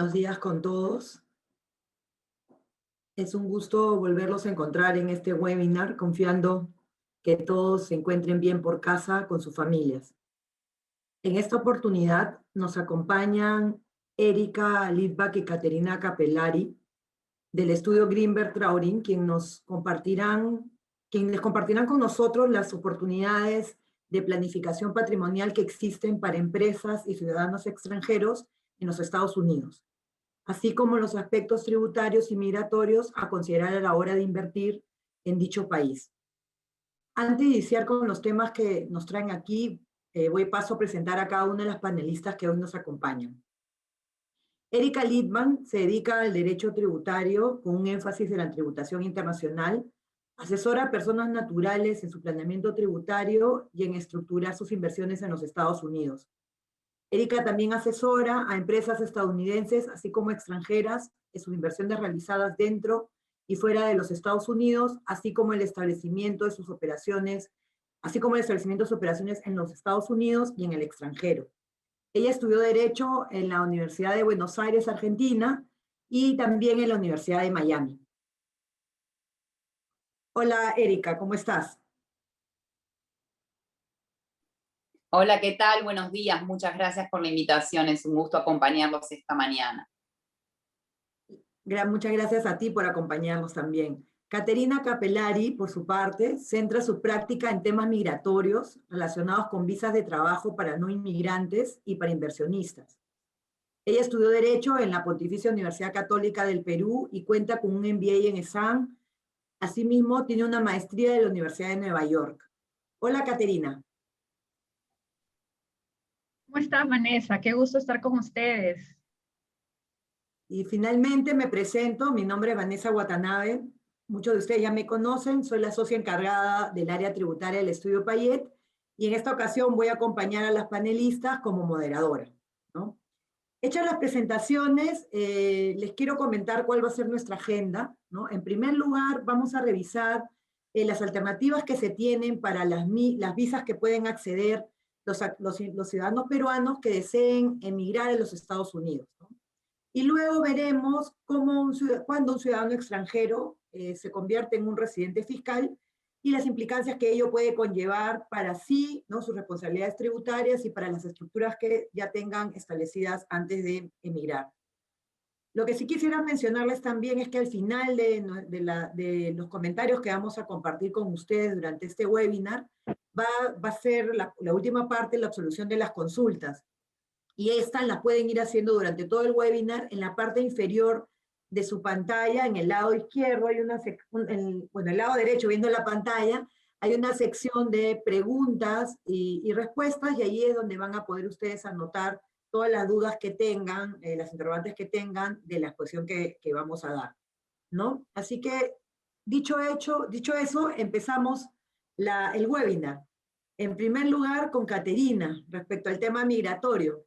buenos días con todos. Es un gusto volverlos a encontrar en este webinar, confiando que todos se encuentren bien por casa con sus familias. En esta oportunidad nos acompañan Erika Lidbach y Caterina Capellari del estudio Greenberg Traurin, quien nos compartirán, quienes compartirán con nosotros las oportunidades de planificación patrimonial que existen para empresas y ciudadanos extranjeros en los Estados Unidos, así como los aspectos tributarios y migratorios a considerar a la hora de invertir en dicho país. Antes de iniciar con los temas que nos traen aquí, eh, voy paso a presentar a cada una de las panelistas que hoy nos acompañan. Erika Littman se dedica al derecho tributario con un énfasis en la tributación internacional, asesora a personas naturales en su planeamiento tributario y en estructurar sus inversiones en los Estados Unidos. Erika también asesora a empresas estadounidenses, así como extranjeras, en sus inversiones realizadas dentro y fuera de los Estados Unidos, así como el establecimiento de sus operaciones, así como el establecimiento de sus operaciones en los Estados Unidos y en el extranjero. Ella estudió Derecho en la Universidad de Buenos Aires, Argentina, y también en la Universidad de Miami. Hola, Erika, ¿cómo estás? Hola, ¿qué tal? Buenos días. Muchas gracias por la invitación. Es un gusto acompañarlos esta mañana. Muchas gracias a ti por acompañarnos también. Caterina Capellari, por su parte, centra su práctica en temas migratorios relacionados con visas de trabajo para no inmigrantes y para inversionistas. Ella estudió Derecho en la Pontificia Universidad Católica del Perú y cuenta con un MBA en ESAM. Asimismo, tiene una maestría de la Universidad de Nueva York. Hola, Caterina. ¿Cómo estás, Vanessa? Qué gusto estar con ustedes. Y finalmente me presento, mi nombre es Vanessa Watanabe, muchos de ustedes ya me conocen, soy la socia encargada del área tributaria del Estudio Payet, y en esta ocasión voy a acompañar a las panelistas como moderadora. ¿no? Hechas las presentaciones, eh, les quiero comentar cuál va a ser nuestra agenda. En primer lugar, vamos a revisar eh, las alternativas que se tienen para las, las visas que pueden acceder los, ciudadanos peruanos que deseen emigrar a los Estados Unidos. Y luego veremos cómo cuando un ciudadano extranjero eh, se convierte en un residente fiscal y las implicancias que ello puede conllevar para sí, ¿no? sus responsabilidades tributarias y para las estructuras que ya tengan establecidas antes de emigrar. Lo que sí quisiera mencionarles también es que al final de, los comentarios que vamos a compartir con ustedes durante este webinar, va, va a ser la, última parte, la absolución de las consultas. Y estas las pueden ir haciendo durante todo el webinar en la parte inferior de su pantalla, en el lado izquierdo hay una sección, bueno, el lado derecho viendo la pantalla, hay una sección de preguntas y, y respuestas y ahí es donde van a poder ustedes anotar todas las dudas que tengan, eh, las interrogantes que tengan de la exposición que, que, vamos a dar, ¿no? Así que, dicho, hecho, dicho eso, empezamos la, el webinar. En primer lugar, con Caterina, respecto al tema migratorio.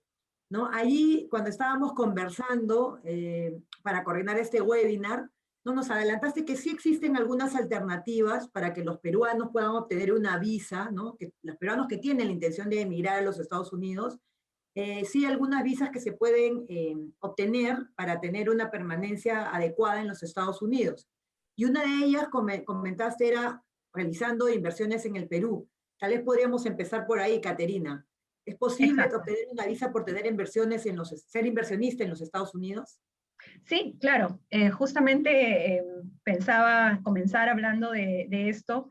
¿no? Allí, cuando estábamos conversando eh, para coordinar este webinar, ¿no? nos adelantaste que sí existen algunas alternativas para que los peruanos puedan obtener una visa, ¿no? que los peruanos que tienen la intención de emigrar a los Estados Unidos, eh, sí algunas visas que se pueden eh, obtener para tener una permanencia adecuada en los Estados Unidos. Y una de ellas, comentaste, era realizando inversiones en el Perú. Tal vez podríamos empezar por ahí, Caterina. ¿Es posible obtener una visa por tener inversiones en los, ser inversionista en los Estados Unidos? Sí, claro. Eh, justamente eh, pensaba comenzar hablando de, de esto,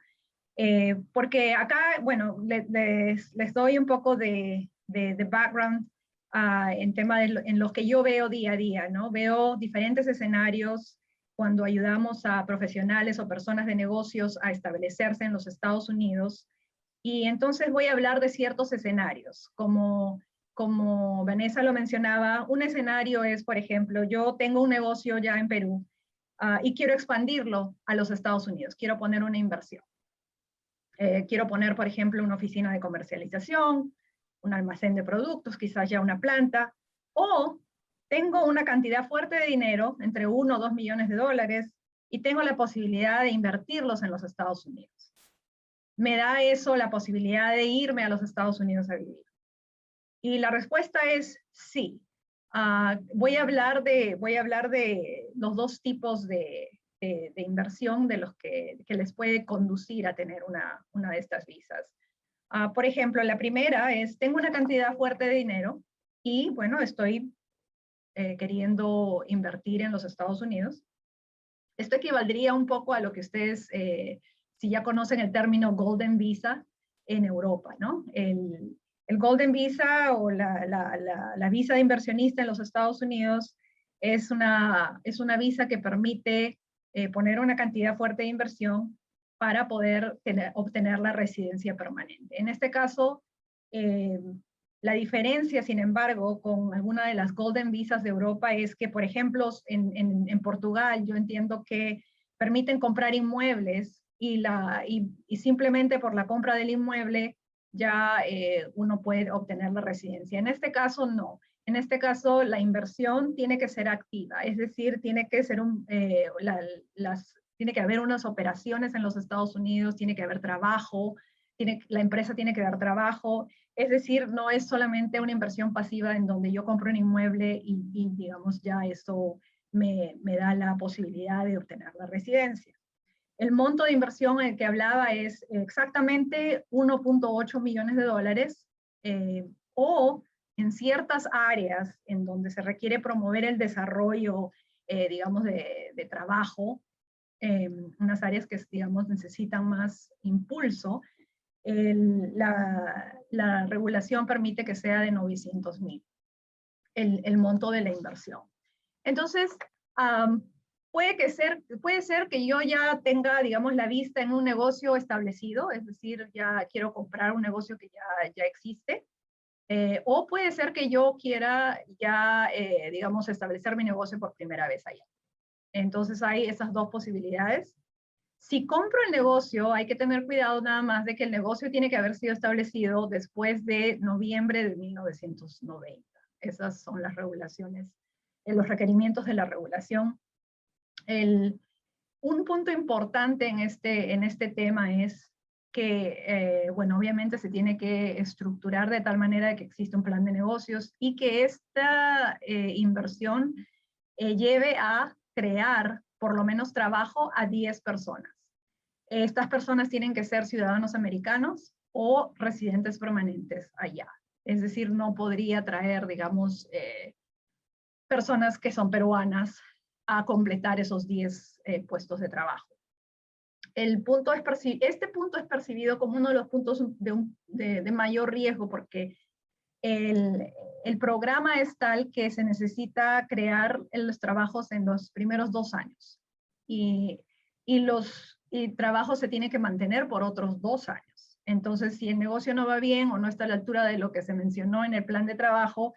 eh, porque acá, bueno, les, les, doy un poco de, de, background uh, en tema de en lo que yo veo día a día, ¿no? Veo diferentes escenarios cuando ayudamos a profesionales o personas de negocios a establecerse en los Estados Unidos. Y entonces voy a hablar de ciertos escenarios, como, como Vanessa lo mencionaba, un escenario es, por ejemplo, yo tengo un negocio ya en Perú uh, y quiero expandirlo a los Estados Unidos, quiero poner una inversión. Eh, quiero poner, por ejemplo, una oficina de comercialización, un almacén de productos, quizás ya una planta, o tengo una cantidad fuerte de dinero, entre uno o dos millones de dólares, y tengo la posibilidad de invertirlos en los Estados Unidos. ¿Me da eso la posibilidad de irme a los Estados Unidos a vivir? Y la respuesta es sí. Ah, voy, a hablar de, voy a hablar de los dos tipos de, de, inversión de los que, que, les puede conducir a tener una, una de estas visas. Ah, por ejemplo, la primera es, tengo una cantidad fuerte de dinero y, bueno, estoy eh, queriendo invertir en los Estados Unidos. Esto equivaldría un poco a lo que ustedes, eh, si ya conocen el término Golden Visa en Europa, ¿no? El, el Golden Visa o la, la, la, visa de inversionista en los Estados Unidos es una, es una visa que permite eh, poner una cantidad fuerte de inversión para poder tener, obtener la residencia permanente. En este caso, eh, la diferencia, sin embargo, con alguna de las Golden Visas de Europa es que, por ejemplo, en, Portugal yo entiendo que permiten comprar inmuebles y, simplemente por la compra del inmueble ya eh, uno puede obtener la residencia. En este caso, no. En este caso, la inversión tiene que ser activa, es decir, tiene que, eh, las, tiene que haber unas operaciones en los Estados Unidos, tiene que haber trabajo, tiene, la empresa tiene que dar trabajo, es decir, no es solamente una inversión pasiva en donde yo compro un inmueble y, y digamos, ya eso me, me, da la posibilidad de obtener la residencia. El monto de inversión en el que hablaba es exactamente 1.8 millones de dólares eh, o en ciertas áreas en donde se requiere promover el desarrollo, eh, digamos, de, de trabajo, eh, unas áreas que, digamos, necesitan más impulso, la, la, regulación permite que sea de 900 mil el, el, monto de la inversión. Entonces, puede, que ser, puede ser que yo ya tenga, digamos, la vista en un negocio establecido, es decir, ya quiero comprar un negocio que ya, ya existe, eh, o puede ser que yo quiera ya, eh, digamos, establecer mi negocio por primera vez allá. Entonces hay esas dos posibilidades. Si compro el negocio, hay que tener cuidado nada más de que el negocio tiene que haber sido establecido después de noviembre de 1990. Esas son las regulaciones, eh, los requerimientos de la regulación. El, un punto importante en este, en este tema es que, eh, bueno, obviamente se tiene que estructurar de tal manera que existe un plan de negocios y que esta eh, inversión lleve a crear por lo menos trabajo a 10 personas. Estas personas tienen que ser ciudadanos americanos o residentes permanentes allá. Es decir, no podría traer, digamos, eh, personas que son peruanas a completar esos 10 eh, puestos de trabajo. El punto es este punto es percibido como uno de los puntos de, de mayor riesgo porque el, programa es tal que se necesita crear los trabajos en los primeros dos años y, los trabajos se tiene que mantener por otros dos años. Entonces, si el negocio no va bien o no está a la altura de lo que se mencionó en el plan de trabajo,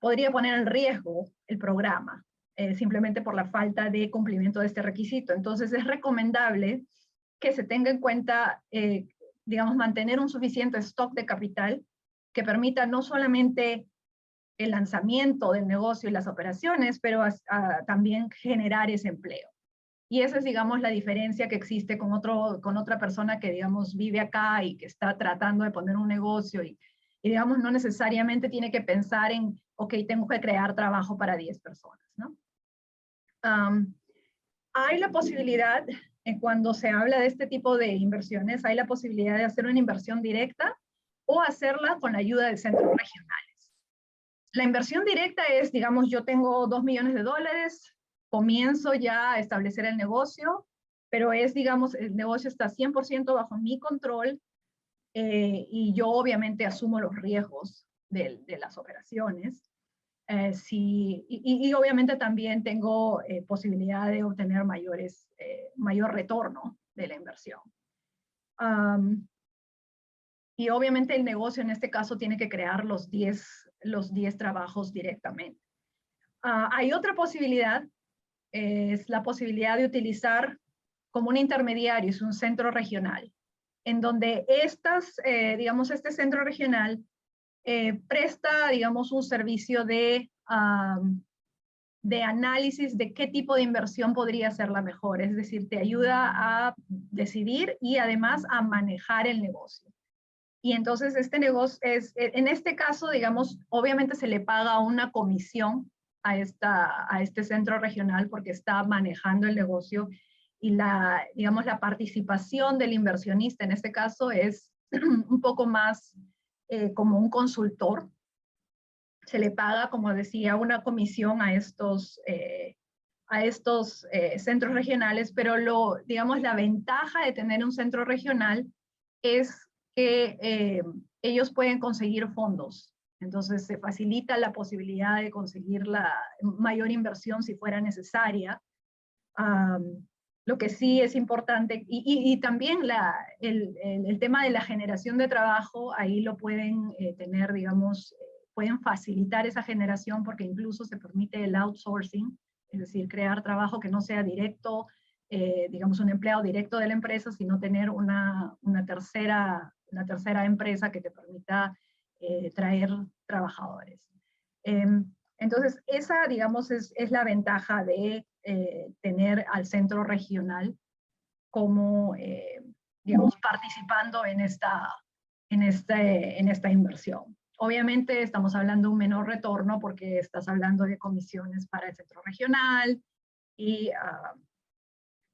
podría poner en riesgo el programa, eh, simplemente por la falta de cumplimiento de este requisito. Entonces, es recomendable que se tenga en cuenta, eh, digamos, mantener un suficiente stock de capital que permita no solamente el lanzamiento del negocio y las operaciones, pero también generar ese empleo. Y esa es, digamos, la diferencia que existe con, otro, con otra persona que, digamos, vive acá y que está tratando de poner un negocio y, digamos, no necesariamente tiene que pensar en, ok, tengo que crear trabajo para 10 personas, ¿no? hay la posibilidad, eh, cuando se habla de este tipo de inversiones, hay la posibilidad de hacer una inversión directa o hacerla con la ayuda de centros regionales. La inversión directa es, digamos, yo tengo dos millones de dólares, comienzo ya a establecer el negocio, pero es, digamos, el negocio está 100% bajo mi control eh, y yo obviamente asumo los riesgos de, las operaciones. Eh, y, y, obviamente también tengo eh, posibilidad de obtener mayores, mayor retorno de la inversión. Y obviamente el negocio en este caso tiene que crear los 10, los 10 trabajos directamente. Ah, hay otra posibilidad, es la posibilidad de utilizar como un intermediario, es un centro regional, en donde estas, eh, digamos, este centro regional eh, presta, digamos, un servicio de, de análisis de qué tipo de inversión podría ser la mejor, es decir, te ayuda a decidir y además a manejar el negocio. Y entonces este negocio es, e, en este caso, digamos, obviamente se le paga una comisión a, esta, a este centro regional porque está manejando el negocio y la, digamos, la participación del inversionista en este caso es un poco más eh, como un consultor. Se le paga, como decía, una comisión a estos, eh, a estos eh, centros regionales, pero lo, digamos, la ventaja de tener un centro regional es que ellos pueden conseguir fondos. Entonces se facilita la posibilidad de conseguir la mayor inversión si fuera necesaria. Lo que sí es importante, y, también la, el, el, tema de la generación de trabajo, ahí lo pueden eh, tener, digamos, eh, pueden facilitar esa generación porque incluso se permite el outsourcing, es decir, crear trabajo que no sea directo, eh, digamos, un empleado directo de la empresa, sino tener una, una, tercera, una tercera empresa que te permita traer trabajadores. Em, entonces, esa, digamos, es, es la ventaja de eh, tener al centro regional como, eh, digamos, participando en esta, en, este, en esta inversión. Obviamente estamos hablando de un menor retorno porque estás hablando de comisiones para el centro regional y, ah,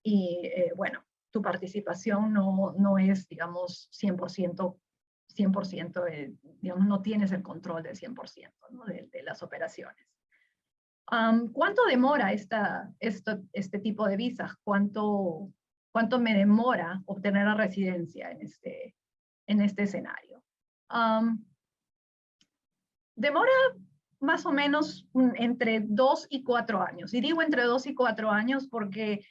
y eh, bueno, tu participación no, no es, digamos, 100%, 100% digamos, no tienes el control del 100% ¿no? de, de las operaciones. ¿Cuánto demora esta, esto, este tipo de visas? ¿Cuánto, ¿Cuánto me demora obtener la residencia en este, en este escenario? demora más o menos entre dos y cuatro años. Y digo entre dos y cuatro años porque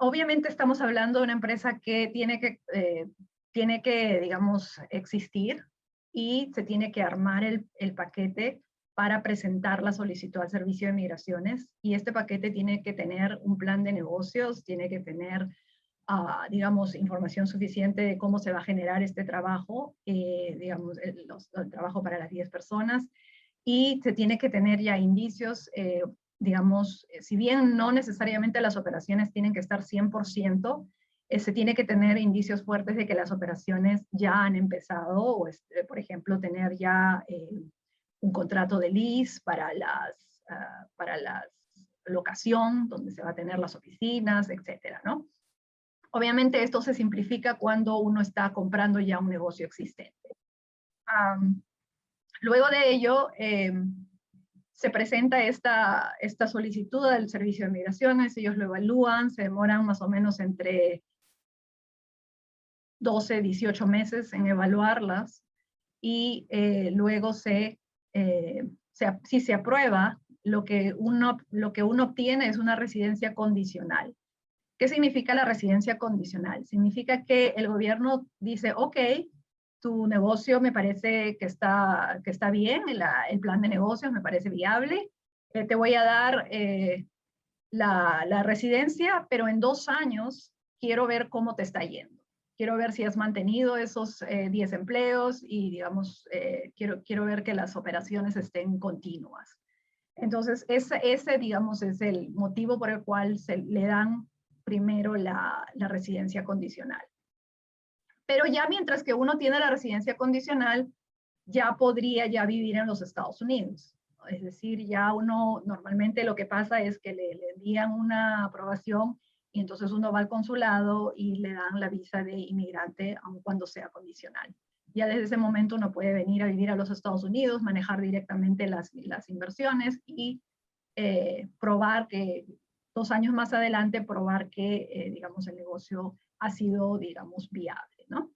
obviamente estamos hablando de una empresa que tiene que, eh, tiene que digamos, existir y se tiene que armar el, el paquete para presentar la solicitud al Servicio de Migraciones. Y este paquete tiene que tener un plan de negocios, tiene que tener, uh, digamos, información suficiente de cómo se va a generar este trabajo, eh, digamos, el, el, trabajo para las 10 personas. Y se tiene que tener ya indicios, eh, digamos, eh, si bien no necesariamente las operaciones tienen que estar 100%, eh, se tiene que tener indicios fuertes de que las operaciones ya han empezado, o este, por ejemplo, tener ya un contrato de lease para las, uh, para la locación, donde se va a tener las oficinas, etcétera, ¿no? Obviamente esto se simplifica cuando uno está comprando ya un negocio existente. Um, luego de ello, eh, se presenta esta, esta solicitud del Servicio de Migraciones, ellos lo evalúan, se demoran más o menos entre 12, 18 meses en evaluarlas y eh, luego se eh, si se aprueba, lo que, uno, lo que uno obtiene es una residencia condicional. ¿Qué significa la residencia condicional? Significa que el gobierno dice, ok, tu negocio me parece que está, que está bien, el plan de negocios me parece viable, eh, te voy a dar eh, la, la residencia, pero en dos años quiero ver cómo te está yendo quiero ver si has mantenido esos 10 eh, empleos y, digamos, quiero, quiero ver que las operaciones estén continuas. Entonces, ese, ese, digamos, es el motivo por el cual se le dan primero la, la residencia condicional. Pero ya mientras que uno tiene la residencia condicional, ya podría ya vivir en los Estados Unidos. Es decir, ya uno normalmente lo que pasa es que le, le envían una aprobación y entonces uno va al consulado y le dan la visa de inmigrante aun cuando sea condicional. Ya desde ese momento uno puede venir a vivir a los Estados Unidos, manejar directamente las, las inversiones y eh, probar que dos años más adelante, probar que, eh, digamos, el negocio ha sido, digamos, viable, ¿no?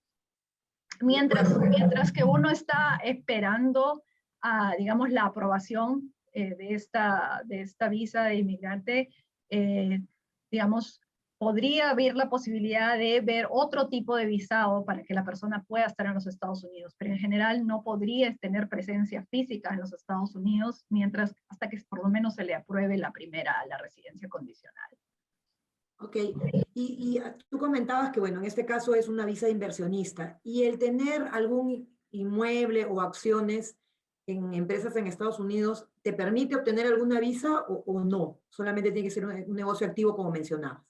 Mientras, mientras que uno está esperando, a, digamos, la aprobación eh, de, esta, de esta visa de inmigrante, digamos, podría haber la posibilidad de ver otro tipo de visado para que la persona pueda estar en los Estados Unidos, pero en general no podría tener presencia física en los Estados Unidos mientras hasta que por lo menos se le apruebe la primera, la residencia condicional. Ok, y, tú comentabas que bueno, en este caso es una visa inversionista y el tener algún inmueble o acciones en empresas en Estados Unidos, ¿te permite obtener alguna visa o, no? Solamente tiene que ser un, un negocio activo como mencionabas.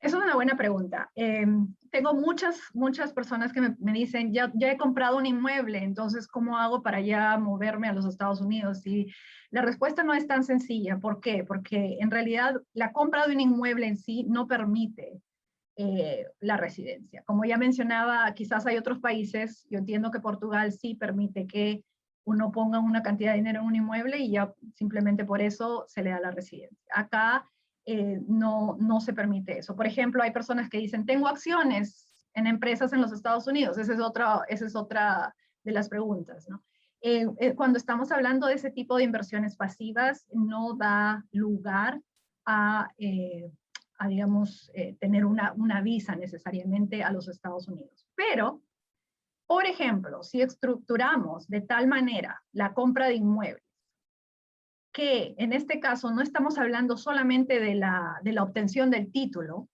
Esa es una buena pregunta. Em, tengo muchas, muchas personas que me, me, dicen, ya, ya he comprado un inmueble, entonces, ¿cómo hago para ya moverme a los Estados Unidos? Y la respuesta no es tan sencilla. ¿Por qué? Porque en realidad la compra de un inmueble en sí no permite eh, la residencia. Como ya mencionaba, quizás hay otros países, yo entiendo que Portugal sí permite que uno ponga una cantidad de dinero en un inmueble y ya simplemente por eso se le da la residencia. Acá eh, no, no se permite eso. Por ejemplo, hay personas que dicen, tengo acciones en empresas en los Estados Unidos. Esa es otra, esa es otra de las preguntas. Eh, eh, cuando estamos hablando de ese tipo de inversiones pasivas, no da lugar a, a digamos, tener una, una visa necesariamente a los Estados Unidos. Pero, por ejemplo, si estructuramos de tal manera la compra de inmuebles, que en este caso no estamos hablando solamente de la, obtención del título,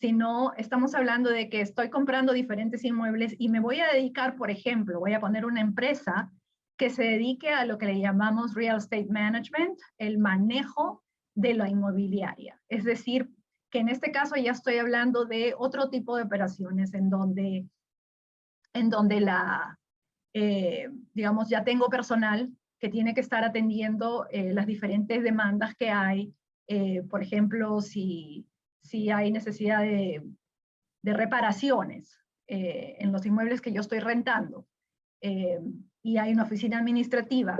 sino estamos hablando de que estoy comprando diferentes inmuebles y me voy a dedicar, por ejemplo, voy a poner una empresa que se dedique a lo que le llamamos real estate management, el manejo de la inmobiliaria. Es decir, que en este caso ya estoy hablando de otro tipo de operaciones en donde, en donde la, eh, digamos, ya tengo personal que tiene que estar atendiendo eh, las diferentes demandas que hay. Eh, por ejemplo, si, si hay necesidad de, de reparaciones eh, en los inmuebles que yo estoy rentando y hay una oficina administrativa,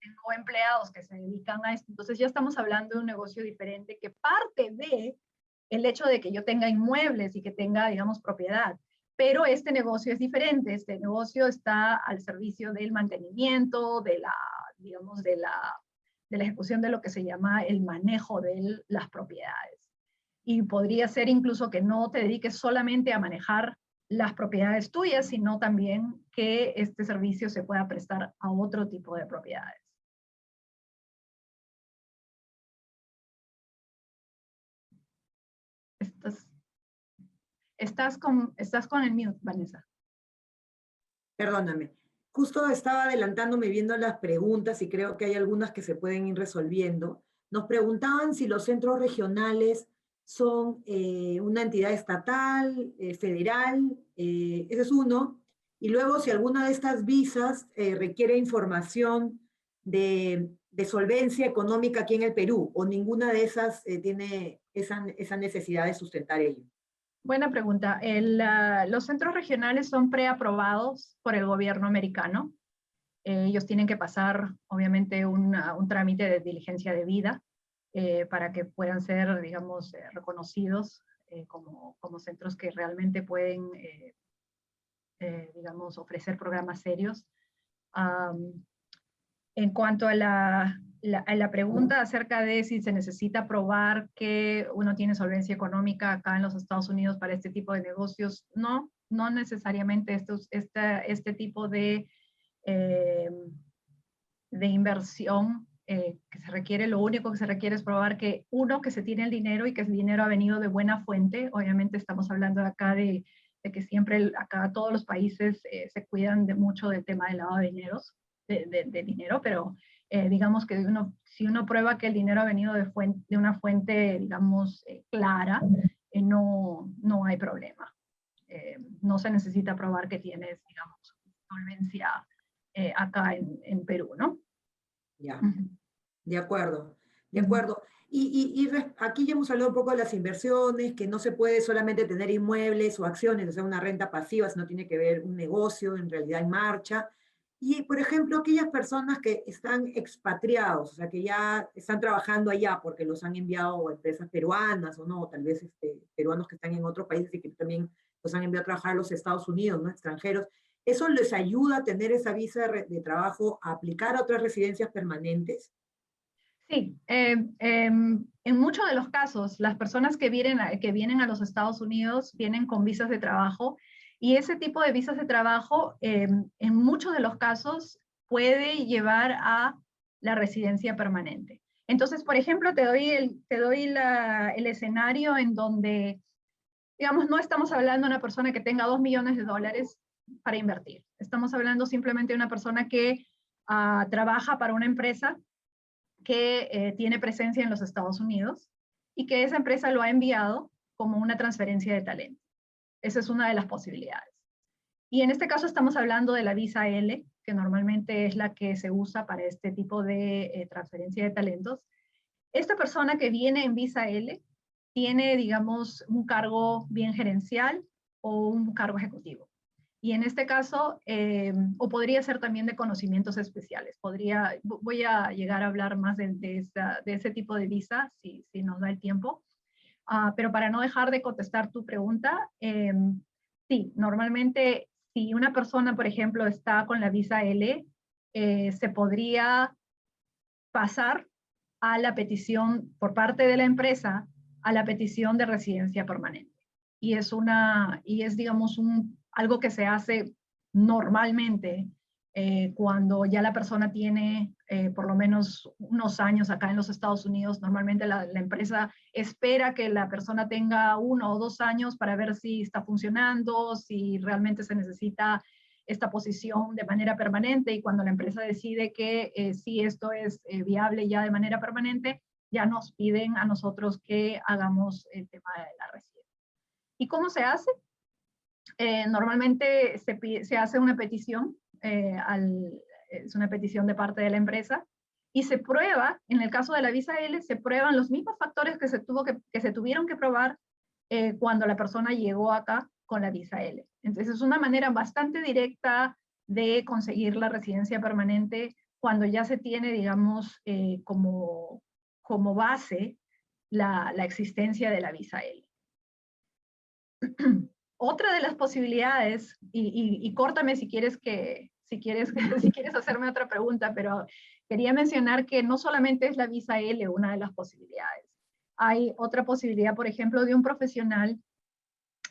tengo empleados que se dedican a esto, entonces ya estamos hablando de un negocio diferente que parte de el hecho de que yo tenga inmuebles y que tenga, digamos, propiedad. Pero este negocio es diferente, este negocio está al servicio del mantenimiento, de la, digamos, de la, de la ejecución de lo que se llama el manejo de las propiedades. Y podría ser incluso que no te dediques solamente a manejar las propiedades tuyas, sino también que este servicio se pueda prestar a otro tipo de propiedades. Estás con, estás con el mute, Vanessa. Perdóname. Justo estaba adelantándome viendo las preguntas y creo que hay algunas que se pueden ir resolviendo. Nos preguntaban si los centros regionales son eh, una entidad estatal, eh, federal, eh, ese es uno. Y luego si alguna de estas visas requiere información de, solvencia económica aquí en el Perú, o ninguna de esas tiene esa, esa necesidad de sustentar ello. Buena pregunta. los centros regionales son preaprobados por el gobierno americano. Eh, ellos tienen que pasar, obviamente, un trámite de diligencia de vida eh, para que puedan ser, digamos, eh, reconocidos como, como, centros que realmente pueden, digamos, ofrecer programas serios. en cuanto a la, la, pregunta acerca de si se necesita probar que uno tiene solvencia económica acá en los Estados Unidos para este tipo de negocios, no, no necesariamente estos, este, este tipo de, eh, de inversión eh, que se requiere, lo único que se requiere es probar que uno, que se tiene el dinero y que el dinero ha venido de buena fuente, obviamente estamos hablando acá de, de que siempre acá todos los países eh, se cuidan de mucho del tema del lavado de, dineros, de, de dinero, pero eh, digamos que uno, si uno prueba que el dinero ha venido de, de una fuente, digamos, eh, clara, eh, no, no hay problema. no se necesita probar que tienes, digamos, solvencia acá en, en, Perú, ¿no? Ya, de acuerdo, de acuerdo. Y, y, aquí ya hemos hablado un poco de las inversiones, que no se puede solamente tener inmuebles o acciones, o sea, una renta pasiva, sino tiene que ver un negocio en realidad en marcha. Y, por ejemplo, aquellas personas que están expatriados, o sea, que ya están trabajando allá porque los han enviado empresas peruanas o no, tal vez este, peruanos que están en otros países y que también los han enviado a trabajar a los Estados Unidos, ¿no? extranjeros, ¿eso les ayuda a tener esa visa de, trabajo, a aplicar a otras residencias permanentes? Sí, eh, em, en muchos de los casos, las personas que vienen, que vienen a los Estados Unidos vienen con visas de trabajo y ese tipo de visas de trabajo, em, en muchos de los casos, puede llevar a la residencia permanente. Entonces, por ejemplo, te doy el, te doy el escenario en donde, digamos, no estamos hablando de una persona que tenga dos millones de dólares para invertir. Estamos hablando simplemente de una persona que ah, trabaja para una empresa que eh, tiene presencia en los Estados Unidos y que esa empresa lo ha enviado como una transferencia de talento. Esa es una de las posibilidades. Y en este caso estamos hablando de la visa L, que normalmente es la que se usa para este tipo de eh, transferencia de talentos. Esta persona que viene en visa L tiene, digamos, un cargo bien gerencial o un cargo ejecutivo. Y en este caso, eh, o podría ser también de conocimientos especiales. Podría, voy a llegar a hablar más de, de, ese tipo de visa, si, si nos da el tiempo. Uh, pero para no dejar de contestar tu pregunta, eh, sí, normalmente si una persona, por ejemplo, está con la visa L, eh, se podría pasar a la petición por parte de la empresa a la petición de residencia permanente. Y es una, y es digamos un, algo que se hace normalmente eh, cuando ya la persona tiene eh, por lo menos unos años acá en los Estados Unidos, normalmente la, empresa espera que la persona tenga uno o dos años para ver si está funcionando, si realmente se necesita esta posición de manera permanente y cuando la empresa decide que eh, si esto es viable ya de manera permanente, ya nos piden a nosotros que hagamos el tema de la residencia. ¿Y cómo se hace? normalmente se, se hace una petición eh, es una petición de parte de la empresa, y se prueba, en el caso de la visa L, se prueban los mismos factores que se, tuvo que, se tuvieron que probar eh, cuando la persona llegó acá con la visa L. Entonces es una manera bastante directa de conseguir la residencia permanente cuando ya se tiene, digamos, eh, como, como base la, la existencia de la visa L. Otra de las posibilidades, y, y, córtame si quieres que, si quieres, si quieres hacerme otra pregunta, pero quería mencionar que no solamente es la visa L una de las posibilidades. Hay otra posibilidad, por ejemplo, de un profesional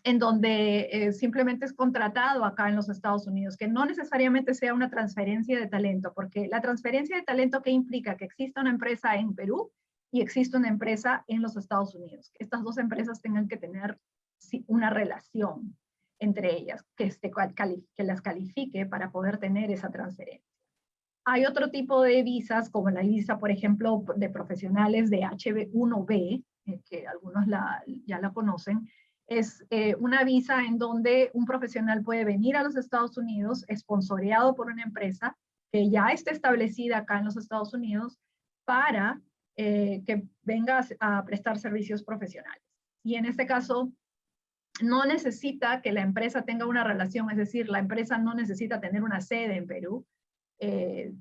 en donde eh, simplemente es contratado acá en los Estados Unidos, que no necesariamente sea una transferencia de talento, porque la transferencia de talento que implica que exista una empresa en Perú y existe una empresa en los Estados Unidos. Estas dos empresas tengan que tener una relación entre ellas, que, las califique para poder tener esa transferencia. Hay otro tipo de visas, como la visa, por ejemplo, de profesionales de HB1B, eh, que algunos ya la conocen, es eh, una visa en donde un profesional puede venir a los Estados Unidos, esponsoreado por una empresa que ya está establecida acá en los Estados Unidos, para eh, que venga a prestar servicios profesionales. Y en este caso, no necesita que la empresa tenga una relación, es decir, la empresa no necesita tener una sede en Perú, eh,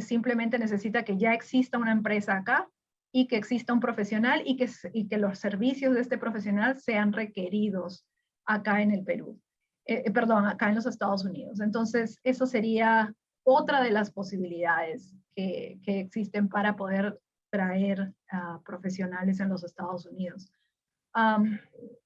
simplemente necesita que ya exista una empresa acá y que exista un profesional y que, y que los servicios de este profesional sean requeridos acá en el Perú, eh, eh, perdón, acá en los Estados Unidos. Entonces, eso sería otra de las posibilidades que, que existen para poder traer profesionales en los Estados Unidos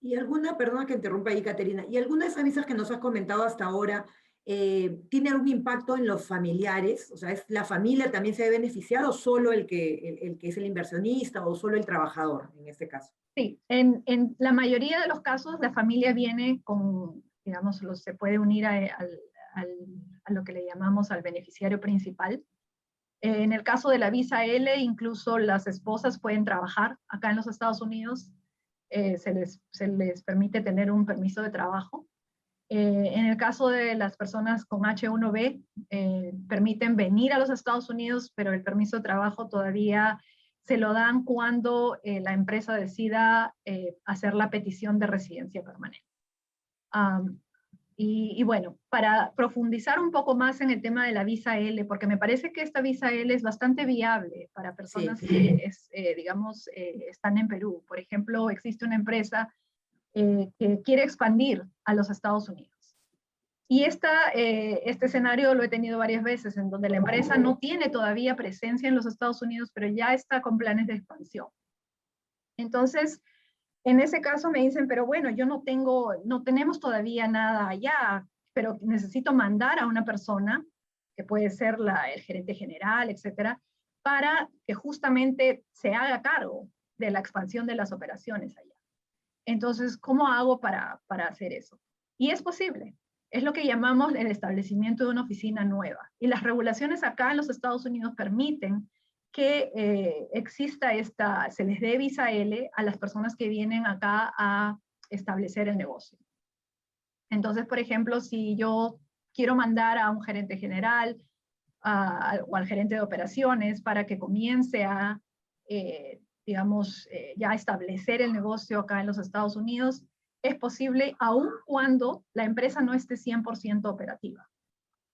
y alguna, perdona que interrumpa ahí, Caterina, y alguna de esas visas que nos has comentado hasta ahora, eh, ¿tiene algún impacto en los familiares? O sea, ¿es ¿la familia también se ve beneficiar o solo el que, el, que es el inversionista o solo el trabajador en este caso? Sí, en, en la mayoría de los casos la familia viene con, digamos, se puede unir a, a lo que le llamamos al beneficiario principal. En el caso de la visa L, incluso las esposas pueden trabajar acá en los Estados Unidos eh, se, les, permite tener un permiso de trabajo. Eh, en el caso de las personas con H1B, eh, permiten venir a los Estados Unidos, pero el permiso de trabajo todavía se lo dan cuando la empresa decida hacer la petición de residencia permanente. Y, bueno, para profundizar un poco más en el tema de la visa L, porque me parece que esta visa L es bastante viable para personas que, es, eh, digamos, eh, están en Perú. Por ejemplo, existe una empresa eh, que quiere expandir a los Estados Unidos. Y esta, este escenario lo he tenido varias veces, en donde la empresa no tiene todavía presencia en los Estados Unidos, pero ya está con planes de expansión. Entonces, en ese caso me dicen, pero bueno, yo no tengo, no tenemos todavía nada allá, pero necesito mandar a una persona, que puede ser la, el gerente general, etcétera, para que justamente se haga cargo de la expansión de las operaciones allá. Entonces, ¿cómo hago para, para hacer eso? Y es posible. Es lo que llamamos el establecimiento de una oficina nueva. Y las regulaciones acá en los Estados Unidos permiten que eh, exista esta, se les dé visa L a las personas que vienen acá a establecer el negocio. Entonces, por ejemplo, si yo quiero mandar a un gerente general o al gerente de operaciones para que comience a, eh, digamos, eh, ya establecer el negocio acá en los Estados Unidos, es posible aun cuando la empresa no esté 100% operativa.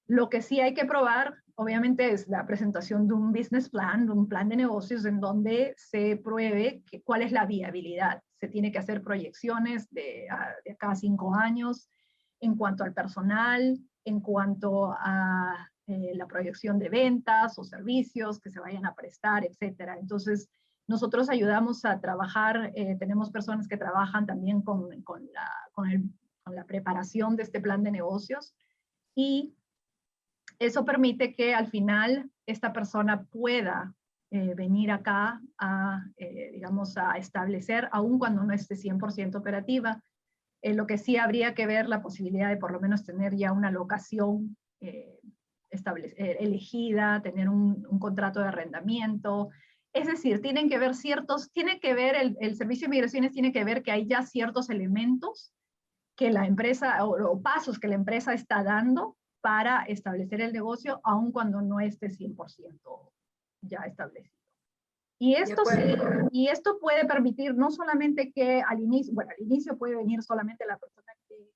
Lo que sí hay que probar, obviamente, es la presentación de un business plan, de un plan de negocios en donde se pruebe que, cuál es la viabilidad. Se tiene que hacer proyecciones de, a- de acá a cinco años en cuanto al personal, en cuanto a eh, la proyección de ventas o servicios que se vayan a prestar, etcétera. Entonces, nosotros ayudamos a trabajar, eh, tenemos personas que trabajan también con, con la, con, el- con la preparación de este plan de negocios y eso permite que al final esta persona pueda eh, venir acá a, eh, digamos, a establecer, aun cuando no esté 100% operativa. Eh, lo que sí habría que ver la posibilidad de por lo menos tener ya una locación eh, elegida, tener un, contrato de arrendamiento. Es decir, tienen que ver ciertos, tiene que ver, el, el Servicio de Migraciones tiene que ver que hay ya ciertos elementos que la empresa, o, o pasos que la empresa está dando para establecer el negocio, aun cuando no esté 100% ya establecido. Y esto, sí, y esto puede permitir no solamente que al inicio, bueno, al inicio puede venir solamente la persona que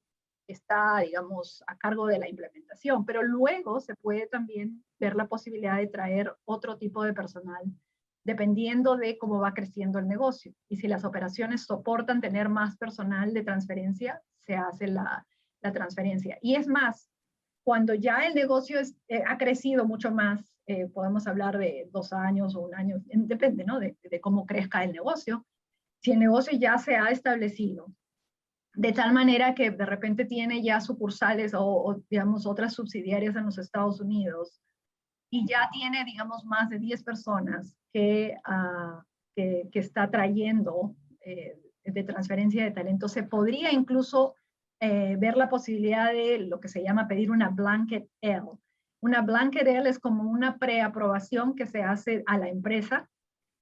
está, digamos, a cargo de la implementación, pero luego se puede también ver la posibilidad de traer otro tipo de personal dependiendo de cómo va creciendo el negocio. Y si las operaciones soportan tener más personal de transferencia, se hace la, la transferencia. Y es más, cuando ya el negocio es, eh, ha crecido mucho más, eh, podemos hablar de dos años o un año, en- depende ¿no? de, de cómo crezca el negocio. Si el negocio ya se ha establecido, de tal manera que de repente tiene ya sucursales o, o, digamos, otras subsidiarias en los Estados Unidos, y ya tiene, digamos, más de 10 personas que, ah, que, que está trayendo eh, de transferencia de talento, se podría incluso eh, ver la posibilidad de lo que se llama pedir una blanket L. Una blanket L es como una preaprobación que se hace a la empresa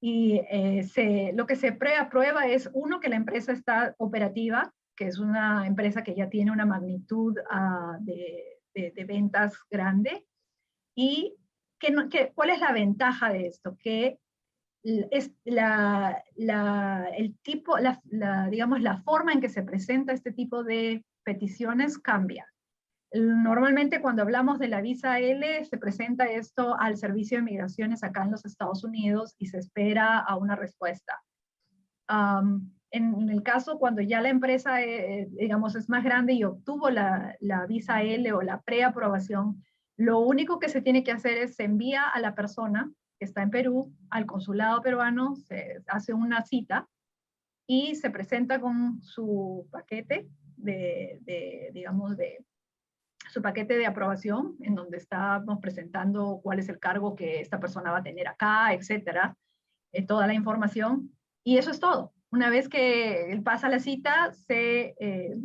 y eh, se, lo que se preaprueba es, uno, que la empresa está operativa, que es una empresa que ya tiene una magnitud ah, de, ventas grande, y que que- ¿cuál es la ventaja de esto? Que es la, el tipo, la, digamos, la forma en que se presenta este tipo de peticiones cambia. Normalmente cuando hablamos de la visa L, se presenta esto al Servicio de Migraciones acá en los Estados Unidos y se espera a una respuesta. Am, en el caso cuando ya la empresa, eh, digamos, es más grande y obtuvo la, la visa L o la preaprobación, lo único que se tiene que hacer es se envía a la persona que está en Perú, al consulado peruano, se hace una cita y se presenta con su paquete de, de, digamos, de su paquete de aprobación, en donde estamos presentando cuál es el cargo que esta persona va a tener acá, etcétera, eh, toda la información, y eso es todo. Una vez que él pasa la cita, se, eh,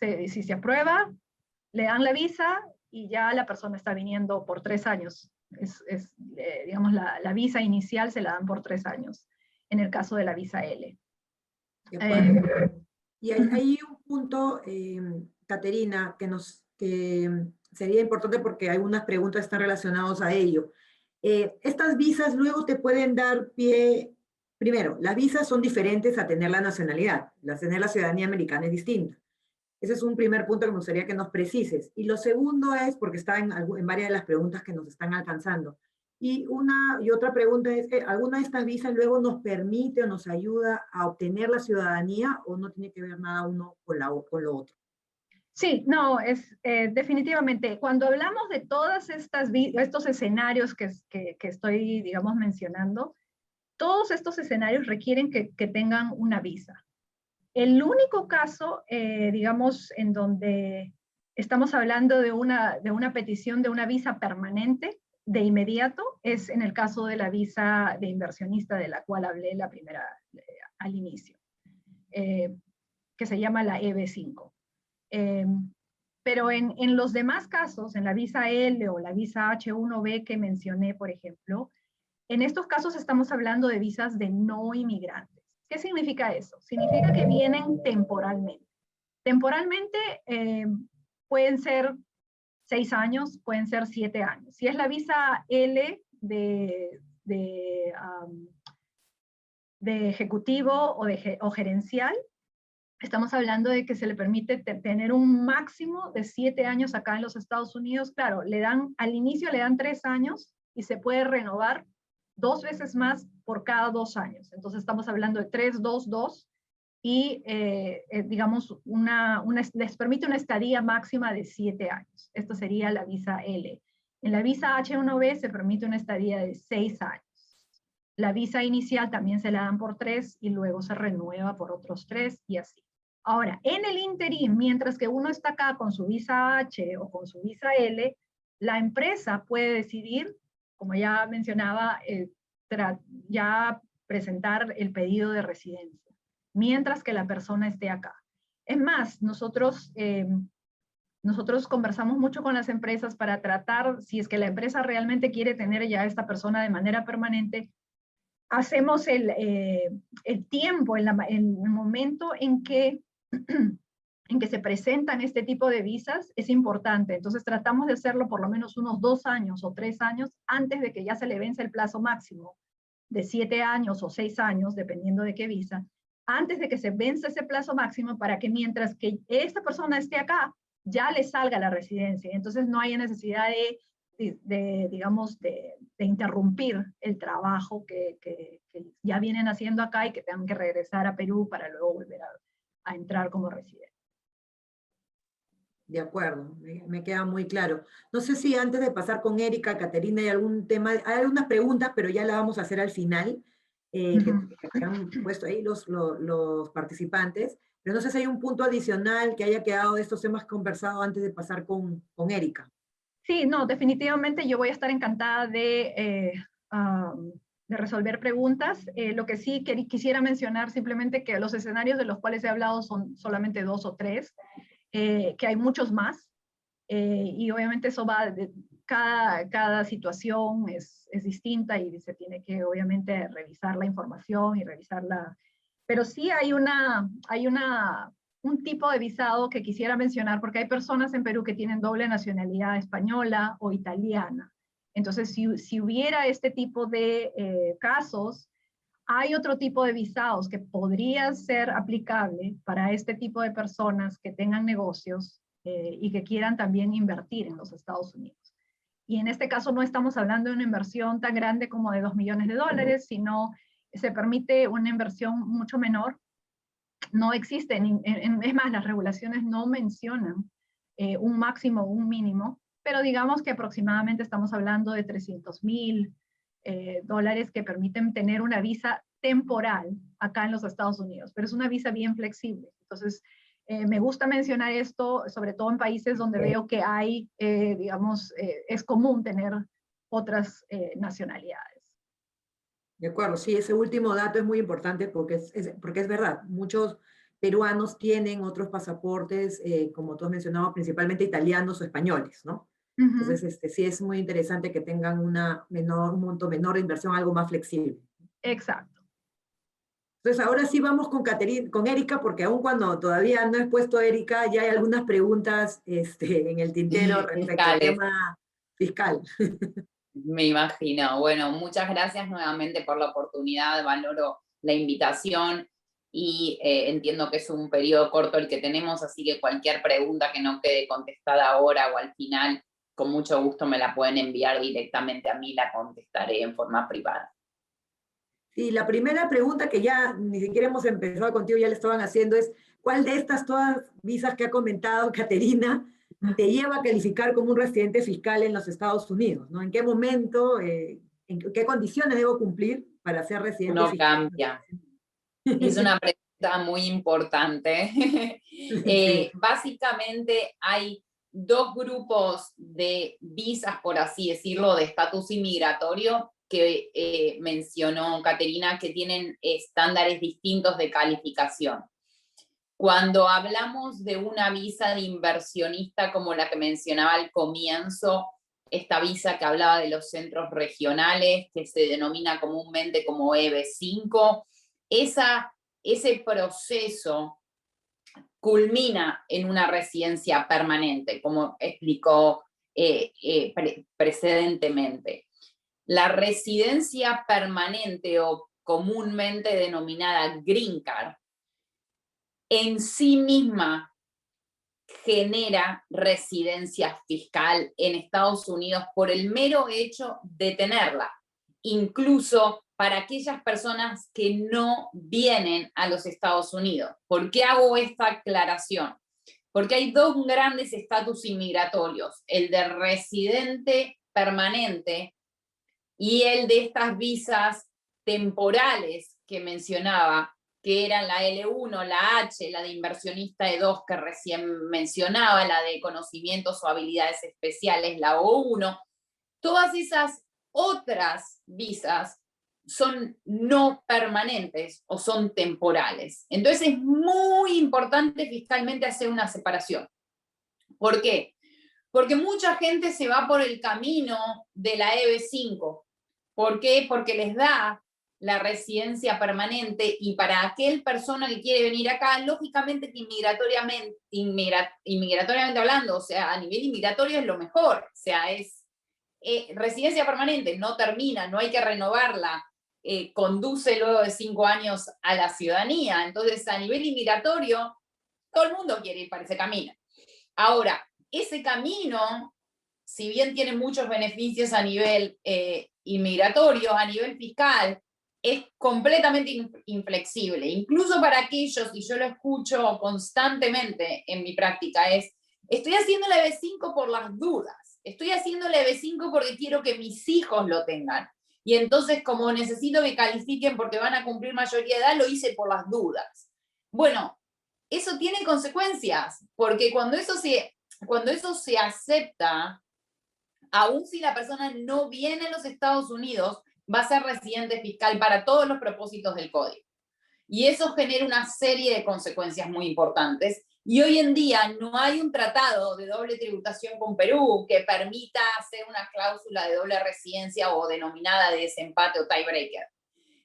se- si se aprueba, le dan la visa y ya la persona está viniendo por tres años. Es, es, eh, digamos, la, la visa inicial se la dan por tres años, en el caso de la visa L. Eh. Y hay, hay un punto, eh, Caterina, que, nos, que sería importante porque algunas preguntas están relacionadas a ello. Eh, estas visas luego te pueden dar pie, primero, las visas son diferentes a tener la nacionalidad, la tener la ciudadanía americana es distinta. Ese es un primer punto que me gustaría que nos precises. Y lo segundo es, porque está en, en varias de las preguntas que nos están alcanzando, y, una, y otra pregunta es, eh, ¿alguna de estas visas luego nos permite o nos ayuda a obtener la ciudadanía o no tiene que ver nada uno con, la, con lo otro? Sí, no, es eh, definitivamente. Cuando hablamos de vi- estos escenarios que, es- que, que estoy, digamos, mencionando, todos estos escenarios requieren que, que tengan una visa. El único caso, eh, digamos, en donde estamos hablando de una, de una petición de una visa permanente de inmediato es en el caso de la visa de inversionista de la cual hablé la primera, eh, al inicio, eh, que se llama la EB5. Eh, pero en, en los demás casos, en la visa L o la visa H1B que mencioné, por ejemplo, en estos casos estamos hablando de visas de no inmigrantes. ¿Qué significa eso? Significa que vienen temporalmente. temporalmente eh, pueden ser seis años, pueden ser siete años. Si es la visa L de, de, de ejecutivo o, de, o gerencial, estamos hablando de que se le permite tener un máximo de siete años acá en los Estados Unidos. Claro, le dan, al inicio le dan tres años y se puede renovar dos veces más por cada dos años. Entonces estamos hablando de tres, dos, dos, y eh, eh, digamos, una, les permite una estadía máxima de siete años. Esto sería la visa L. En la visa H1B se permite una estadía de seis años. La visa inicial también se la dan por tres y luego se renueva por otros tres y así. Ahora, en el interín, mientras que uno está acá con su visa H o con su visa L, la empresa puede decidir, como ya mencionaba, eh, ya presentar el pedido de residencia, mientras que la persona esté acá. Es más, nosotros, eh, nosotros conversamos mucho con las empresas para tratar, si es que la empresa realmente quiere tener ya a esta persona de manera permanente, hacemos el, eh, el tiempo, en, el momento en que, en que se presentan este tipo de visas es importante. Entonces tratamos de hacerlo por lo menos unos dos años o tres años antes de que ya se le vence el plazo máximo de siete años o seis años, dependiendo de qué visa, antes de que se vence ese plazo máximo para que mientras que esta persona esté acá, ya le salga la residencia. Entonces no haya necesidad de de, digamos, de, interrumpir el trabajo que, ya vienen haciendo acá y que tengan que regresar a Perú para luego volver a, entrar como residente. De acuerdo, me, queda muy claro. No sé si antes de pasar con Erika, Caterina, hay algún tema, hay algunas preguntas, pero ya las vamos a hacer al final, eh, que, han puesto ahí los, los, los, participantes. Pero no sé si hay un punto adicional que haya quedado de estos temas conversados antes de pasar con, con Erika. Sí, no, definitivamente yo voy a estar encantada de, eh, de resolver preguntas. Eh, lo que sí quisiera mencionar simplemente que los escenarios de los cuales he hablado son solamente dos o tres, eh, que hay muchos más. y obviamente eso va, de, cada, cada situación es, es, distinta y se tiene que obviamente revisar la información y revisarla. Pero sí hay una, hay una un tipo de visado que quisiera mencionar, porque hay personas en Perú que tienen doble nacionalidad española o italiana. Entonces, si, hubiera este tipo de eh, casos, hay otro tipo de visados que podría ser aplicable para este tipo de personas que tengan negocios eh, y que quieran también invertir en los Estados Unidos. Y en este caso no estamos hablando de una inversión tan grande como de 2 millones de dólares, sino se permite una inversión mucho menor no existen, es más, las regulaciones no mencionan eh, un máximo o un mínimo, pero digamos que aproximadamente estamos hablando de 300 mil eh, dólares que permiten tener una visa temporal acá en los Estados Unidos, pero es una visa bien flexible. Entonces, eh, me gusta mencionar esto, sobre todo en países donde veo que hay, digamos, es común tener otras nacionalidades. De acuerdo, sí, ese último dato es muy importante porque es, porque es verdad, muchos peruanos tienen otros pasaportes, eh, como tú has mencionado, principalmente italianos o españoles, ¿no? Entonces, este, sí es muy interesante que tengan una menor, un monto menor de inversión, algo más flexible. Exacto. Entonces, ahora sí vamos con, con Erika, porque aún cuando todavía no he puesto Erika, ya hay algunas preguntas este, en el tintero respecto al tema fiscal. Me imagino. Bueno, muchas gracias nuevamente por la oportunidad, valoro la invitación y eh, entiendo que es un periodo corto el que tenemos, así que cualquier pregunta que no quede contestada ahora o al final, con mucho gusto me la pueden enviar directamente a mí, la contestaré en forma privada. Y la primera pregunta que ya ni siquiera hemos empezado contigo, ya le estaban haciendo, es ¿cuál de estas todas visas que ha comentado Caterina te lleva a calificar como un residente fiscal en los Estados Unidos, ¿no? ¿En qué momento, eh, en qué condiciones debo cumplir para ser residente no cambia. Es una pregunta muy importante. Eh, básicamente hay dos grupos de visas, por así decirlo, de estatus inmigratorio que eh, mencionó Caterina, que tienen estándares distintos de calificación. Cuando hablamos de una visa de inversionista como la que mencionaba al comienzo, esta visa que hablaba de los centros regionales, que se denomina comúnmente como EB5, esa, ese proceso culmina en una residencia permanente, como explicó eh, eh, precedentemente. La residencia permanente o comúnmente denominada green card, en sí misma genera residencia fiscal en Estados Unidos por el mero hecho de tenerla, incluso para aquellas personas que no vienen a los Estados Unidos. ¿Por qué hago esta aclaración? Porque hay dos grandes estatus inmigratorios, el de residente permanente y el de estas visas temporales que mencionaba, que eran la L1, la H, la de inversionista E2 que recién mencionaba, la de conocimientos o habilidades especiales, la O1, todas esas otras visas son no permanentes o son temporales. Entonces es muy importante fiscalmente hacer una separación. ¿Por qué? Porque mucha gente se va por el camino de la EB5. ¿Por qué? Porque les da la residencia permanente y para aquel persona que quiere venir acá, lógicamente que inmigratoriamente, inmigratoriamente hablando, o sea, a nivel inmigratorio es lo mejor, o sea, es eh, residencia permanente, no termina, no hay que renovarla, eh, conduce luego de cinco años a la ciudadanía, entonces a nivel inmigratorio, todo el mundo quiere ir para ese camino. Ahora, ese camino, si bien tiene muchos beneficios a nivel eh, inmigratorio, a nivel fiscal, es completamente inflexible, incluso para aquellos, y yo lo escucho constantemente en mi práctica, es, estoy haciendo la EB5 por las dudas, estoy haciendo la EB5 porque quiero que mis hijos lo tengan. Y entonces, como necesito que califiquen porque van a cumplir mayoría de edad, lo hice por las dudas. Bueno, eso tiene consecuencias, porque cuando eso se, cuando eso se acepta, aun si la persona no viene a los Estados Unidos, va a ser residente fiscal para todos los propósitos del código. Y eso genera una serie de consecuencias muy importantes. Y hoy en día no hay un tratado de doble tributación con Perú que permita hacer una cláusula de doble residencia o denominada de desempate o tiebreaker.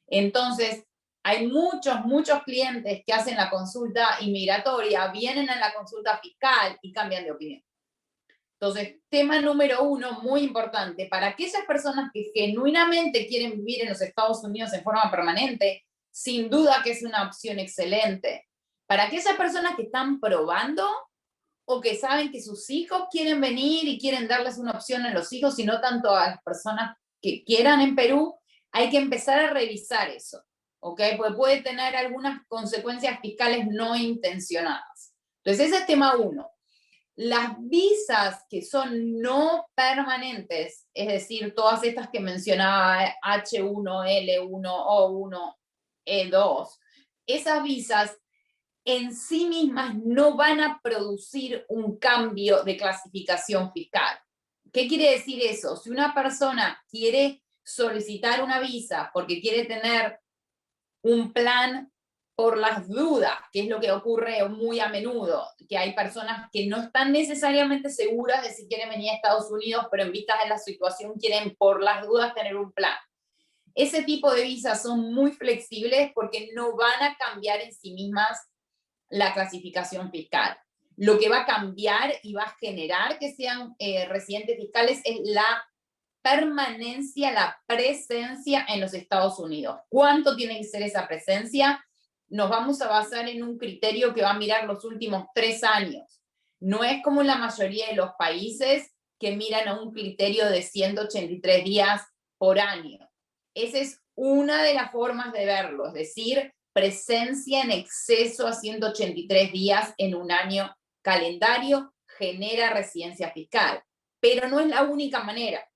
Entonces, hay muchos, muchos clientes que hacen la consulta inmigratoria, vienen a la consulta fiscal y cambian de opinión. Entonces, tema número uno, muy importante, para aquellas personas que genuinamente quieren vivir en los Estados Unidos en forma permanente, sin duda que es una opción excelente. Para aquellas personas que están probando o que saben que sus hijos quieren venir y quieren darles una opción a los hijos y no tanto a las personas que quieran en Perú, hay que empezar a revisar eso, ¿ok? Porque puede tener algunas consecuencias fiscales no intencionadas. Entonces, ese es tema uno. Las visas que son no permanentes, es decir, todas estas que mencionaba H1, L1, O1, E2, esas visas en sí mismas no van a producir un cambio de clasificación fiscal. ¿Qué quiere decir eso? Si una persona quiere solicitar una visa porque quiere tener un plan por las dudas, que es lo que ocurre muy a menudo, que hay personas que no están necesariamente seguras de si quieren venir a Estados Unidos, pero en vista de la situación quieren por las dudas tener un plan. Ese tipo de visas son muy flexibles porque no van a cambiar en sí mismas la clasificación fiscal. Lo que va a cambiar y va a generar que sean eh, residentes fiscales es la permanencia, la presencia en los Estados Unidos. ¿Cuánto tiene que ser esa presencia? Nos vamos a basar en un criterio que va a mirar los últimos tres años. No es como la mayoría de los países que miran a un criterio de 183 días por año. Esa es una de las formas de verlo, es decir, presencia en exceso a 183 días en un año calendario genera residencia fiscal, pero no es la única manera.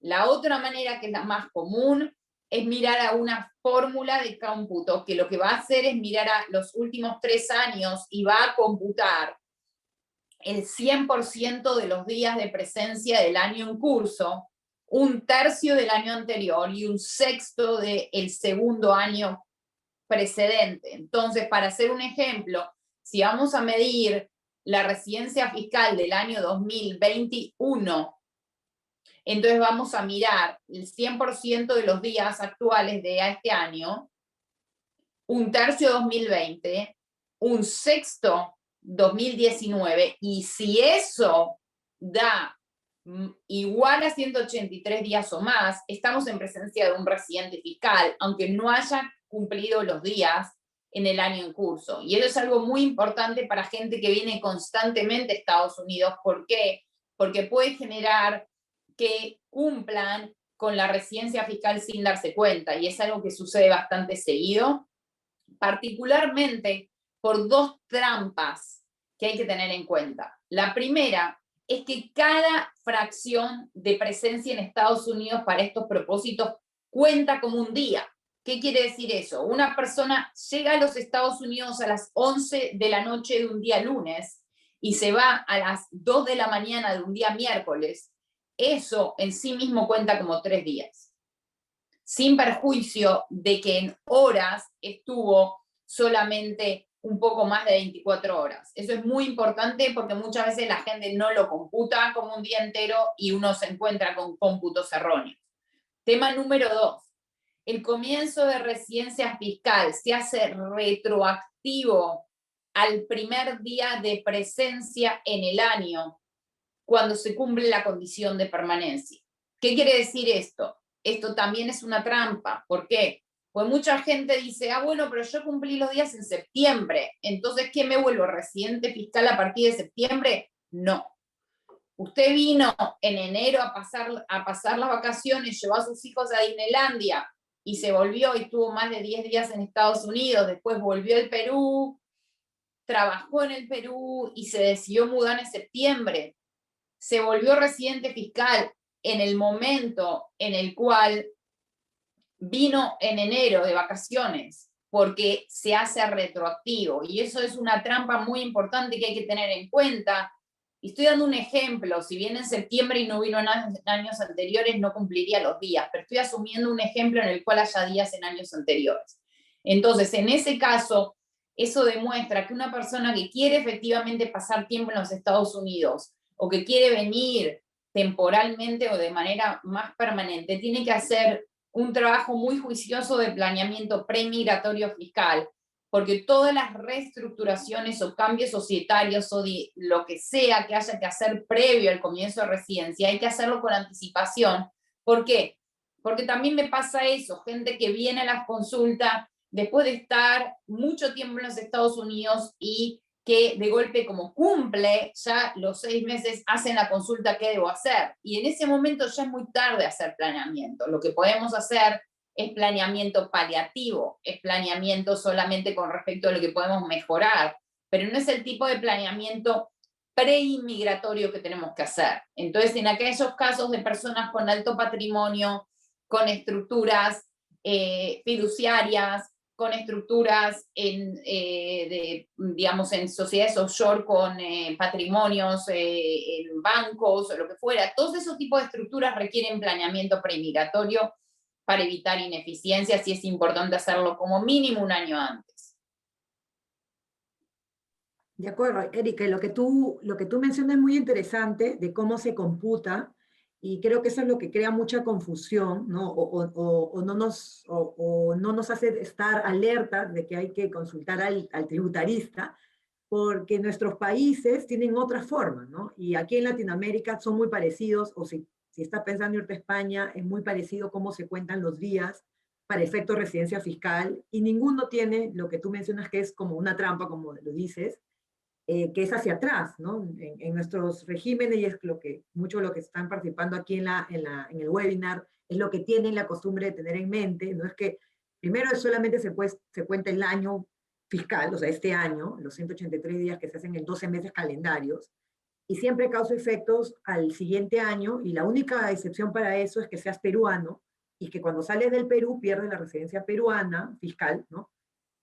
La otra manera, que es la más común, es mirar a una fórmula de cómputo que lo que va a hacer es mirar a los últimos tres años y va a computar el 100% de los días de presencia del año en curso, un tercio del año anterior y un sexto del segundo año precedente. Entonces, para hacer un ejemplo, si vamos a medir la residencia fiscal del año 2021 entonces vamos a mirar el 100% de los días actuales de este año, un tercio 2020, un sexto 2019 y si eso da mm, igual a 183 días o más, estamos en presencia de un residente fiscal, aunque no haya cumplido los días en el año en curso. Y eso es algo muy importante para gente que viene constantemente a Estados Unidos. ¿Por qué? Porque puede generar que cumplan con la residencia fiscal sin darse cuenta, y es algo que sucede bastante seguido, particularmente por dos trampas que hay que tener en cuenta. La primera es que cada fracción de presencia en Estados Unidos para estos propósitos cuenta como un día. ¿Qué quiere decir eso? Una persona llega a los Estados Unidos a las 11 de la noche de un día lunes y se va a las 2 de la mañana de un día miércoles. Eso en sí mismo cuenta como tres días, sin perjuicio de que en horas estuvo solamente un poco más de 24 horas. Eso es muy importante porque muchas veces la gente no lo computa como un día entero y uno se encuentra con cómputos erróneos. Tema número dos. El comienzo de residencia fiscal se hace retroactivo al primer día de presencia en el año cuando se cumple la condición de permanencia. ¿Qué quiere decir esto? Esto también es una trampa. ¿Por qué? Pues mucha gente dice, ah, bueno, pero yo cumplí los días en septiembre, entonces, ¿qué me vuelvo residente fiscal a partir de septiembre? No. Usted vino en enero a pasar, a pasar las vacaciones, llevó a sus hijos a Disneylandia y se volvió y tuvo más de 10 días en Estados Unidos, después volvió al Perú, trabajó en el Perú y se decidió mudar en septiembre. Se volvió residente fiscal en el momento en el cual vino en enero de vacaciones porque se hace retroactivo y eso es una trampa muy importante que hay que tener en cuenta. Y estoy dando un ejemplo, si viene en septiembre y no vino en años anteriores, no cumpliría los días, pero estoy asumiendo un ejemplo en el cual haya días en años anteriores. Entonces, en ese caso, eso demuestra que una persona que quiere efectivamente pasar tiempo en los Estados Unidos o que quiere venir temporalmente o de manera más permanente, tiene que hacer un trabajo muy juicioso de planeamiento premigratorio fiscal, porque todas las reestructuraciones o cambios societarios o lo que sea que haya que hacer previo al comienzo de residencia, hay que hacerlo con anticipación. ¿Por qué? Porque también me pasa eso, gente que viene a las consultas después de estar mucho tiempo en los Estados Unidos y que de golpe como cumple ya los seis meses hacen la consulta qué debo hacer. Y en ese momento ya es muy tarde hacer planeamiento. Lo que podemos hacer es planeamiento paliativo, es planeamiento solamente con respecto a lo que podemos mejorar, pero no es el tipo de planeamiento preinmigratorio que tenemos que hacer. Entonces, en aquellos casos de personas con alto patrimonio, con estructuras eh, fiduciarias, con estructuras en, eh, de, digamos, en sociedades offshore con eh, patrimonios eh, en bancos o lo que fuera. Todos esos tipos de estructuras requieren planeamiento premigratorio para evitar ineficiencias y es importante hacerlo como mínimo un año antes. De acuerdo, Erika, lo que tú, lo que tú mencionas es muy interesante de cómo se computa y creo que eso es lo que crea mucha confusión, ¿no? O, no, nos, o, no nos hace estar alerta de que hay que consultar al, al, tributarista, porque nuestros países tienen otra forma, ¿no? Y aquí en Latinoamérica son muy parecidos, o si, si está pensando irte a España, es muy parecido cómo se cuentan los días para efecto de residencia fiscal, y ninguno tiene lo que tú mencionas que es como una trampa, como lo dices, eh, que es hacia atrás, ¿no? En, nuestros regímenes, y es lo que muchos de los que están participando aquí en, la, en, la, en el webinar, es lo que tienen la costumbre de tener en mente, no es que primero solamente se, pues, se cuenta el año fiscal, o sea, este año, los 183 días que se hacen en 12 meses calendarios, y siempre causa efectos al siguiente año, y la única excepción para eso es que seas peruano, y que cuando sales del Perú pierdes la residencia peruana fiscal, ¿no?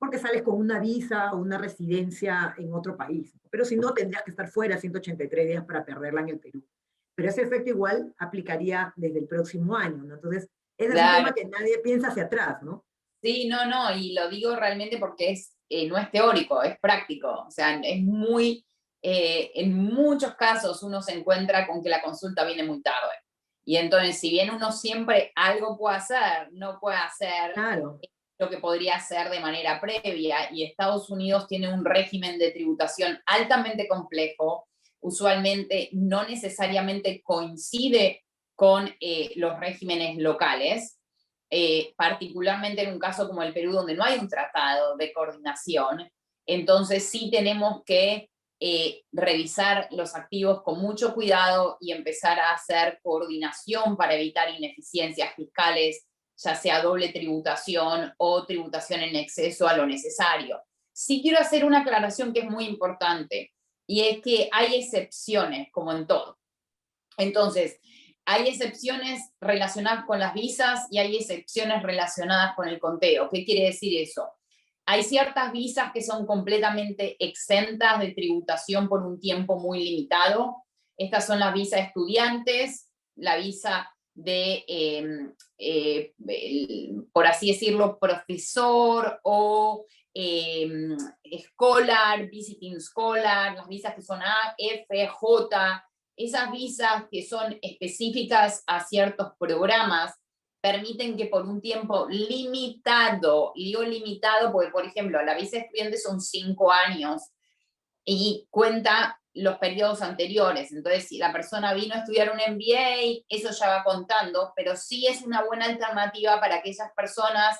Porque sales con una visa o una residencia en otro país. Pero si no, tendrías que estar fuera 183 días para perderla en el Perú. Pero ese efecto igual aplicaría desde el próximo año, ¿no? Entonces, ese es un tema que nadie piensa hacia atrás, ¿no? Sí, no, no, y lo digo realmente porque es, eh, no es teórico, es práctico. O sea, es muy, eh, en muchos casos uno se encuentra con que la consulta viene muy tarde. Y entonces, si bien uno siempre algo puede hacer, no puede hacer claro lo que podría ser de manera previa y Estados Unidos tiene un régimen de tributación altamente complejo, usualmente no necesariamente coincide con eh, los regímenes locales, eh, particularmente en un caso como el Perú donde no hay un tratado de coordinación. Entonces sí tenemos que eh, revisar los activos con mucho cuidado y empezar a hacer coordinación para evitar ineficiencias fiscales, ya sea doble tributación o tributación en exceso a lo necesario. Sí quiero hacer una aclaración que es muy importante y es que hay excepciones, como en todo. Entonces, hay excepciones relacionadas con las visas y hay excepciones relacionadas con el conteo. ¿Qué quiere decir eso? Hay ciertas visas que son completamente exentas de tributación por un tiempo muy limitado. Estas son las visas estudiantes, la visa de, em, eh, por así decirlo, profesor o eh, scholar, visiting scholar, las visas que son A, F, J, esas visas que son específicas a ciertos programas permiten que por un tiempo limitado, digo limitado porque, por ejemplo, la visa estudiante son cinco años y cuenta los periodos anteriores. Entonces, si la persona vino a estudiar un MBA, eso ya va contando, pero sí es una buena alternativa para aquellas personas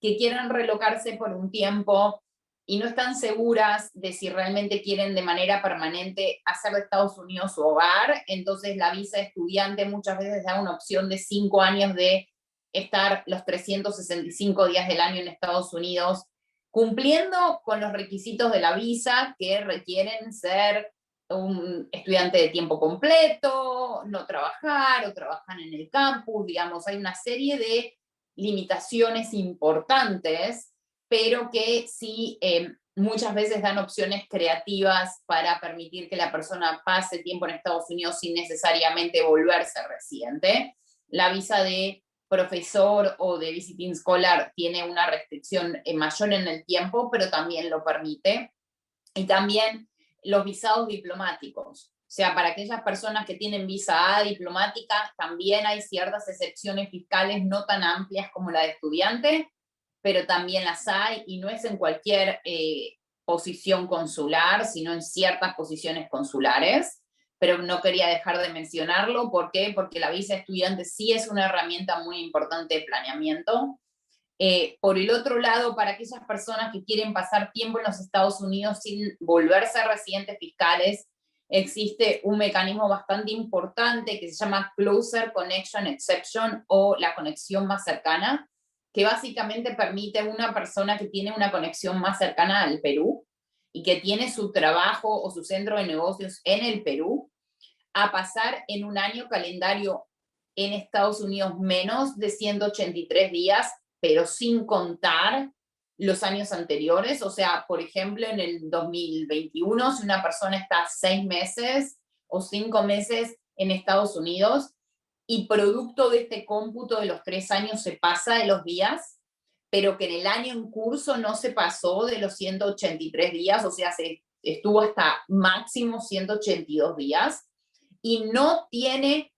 que quieran relocarse por un tiempo y no están seguras de si realmente quieren de manera permanente hacer de Estados Unidos su hogar. Entonces, la visa estudiante muchas veces da una opción de cinco años de estar los 365 días del año en Estados Unidos, cumpliendo con los requisitos de la visa que requieren ser un estudiante de tiempo completo, no trabajar o trabajar en el campus, digamos, hay una serie de limitaciones importantes, pero que sí eh, muchas veces dan opciones creativas para permitir que la persona pase tiempo en Estados Unidos sin necesariamente volverse residente. La visa de profesor o de visiting scholar tiene una restricción eh, mayor en el tiempo, pero también lo permite. Y también los visados diplomáticos. O sea, para aquellas personas que tienen visa A diplomática, también hay ciertas excepciones fiscales no tan amplias como la de estudiante, pero también las hay y no es en cualquier eh, posición consular, sino en ciertas posiciones consulares pero no quería dejar de mencionarlo. ¿Por qué? Porque la visa estudiante sí es una herramienta muy importante de planeamiento. Eh, por el otro lado, para aquellas personas que quieren pasar tiempo en los Estados Unidos sin volverse residentes fiscales, existe un mecanismo bastante importante que se llama Closer Connection Exception o la conexión más cercana, que básicamente permite a una persona que tiene una conexión más cercana al Perú y que tiene su trabajo o su centro de negocios en el Perú, a pasar en un año calendario en Estados Unidos menos de 183 días, pero sin contar los años anteriores. O sea, por ejemplo, en el 2021, si una persona está seis meses o cinco meses en Estados Unidos y producto de este cómputo de los tres años se pasa de los días, pero que en el año en curso no se pasó de los 183 días, o sea, se estuvo hasta máximo 182 días, y no tiene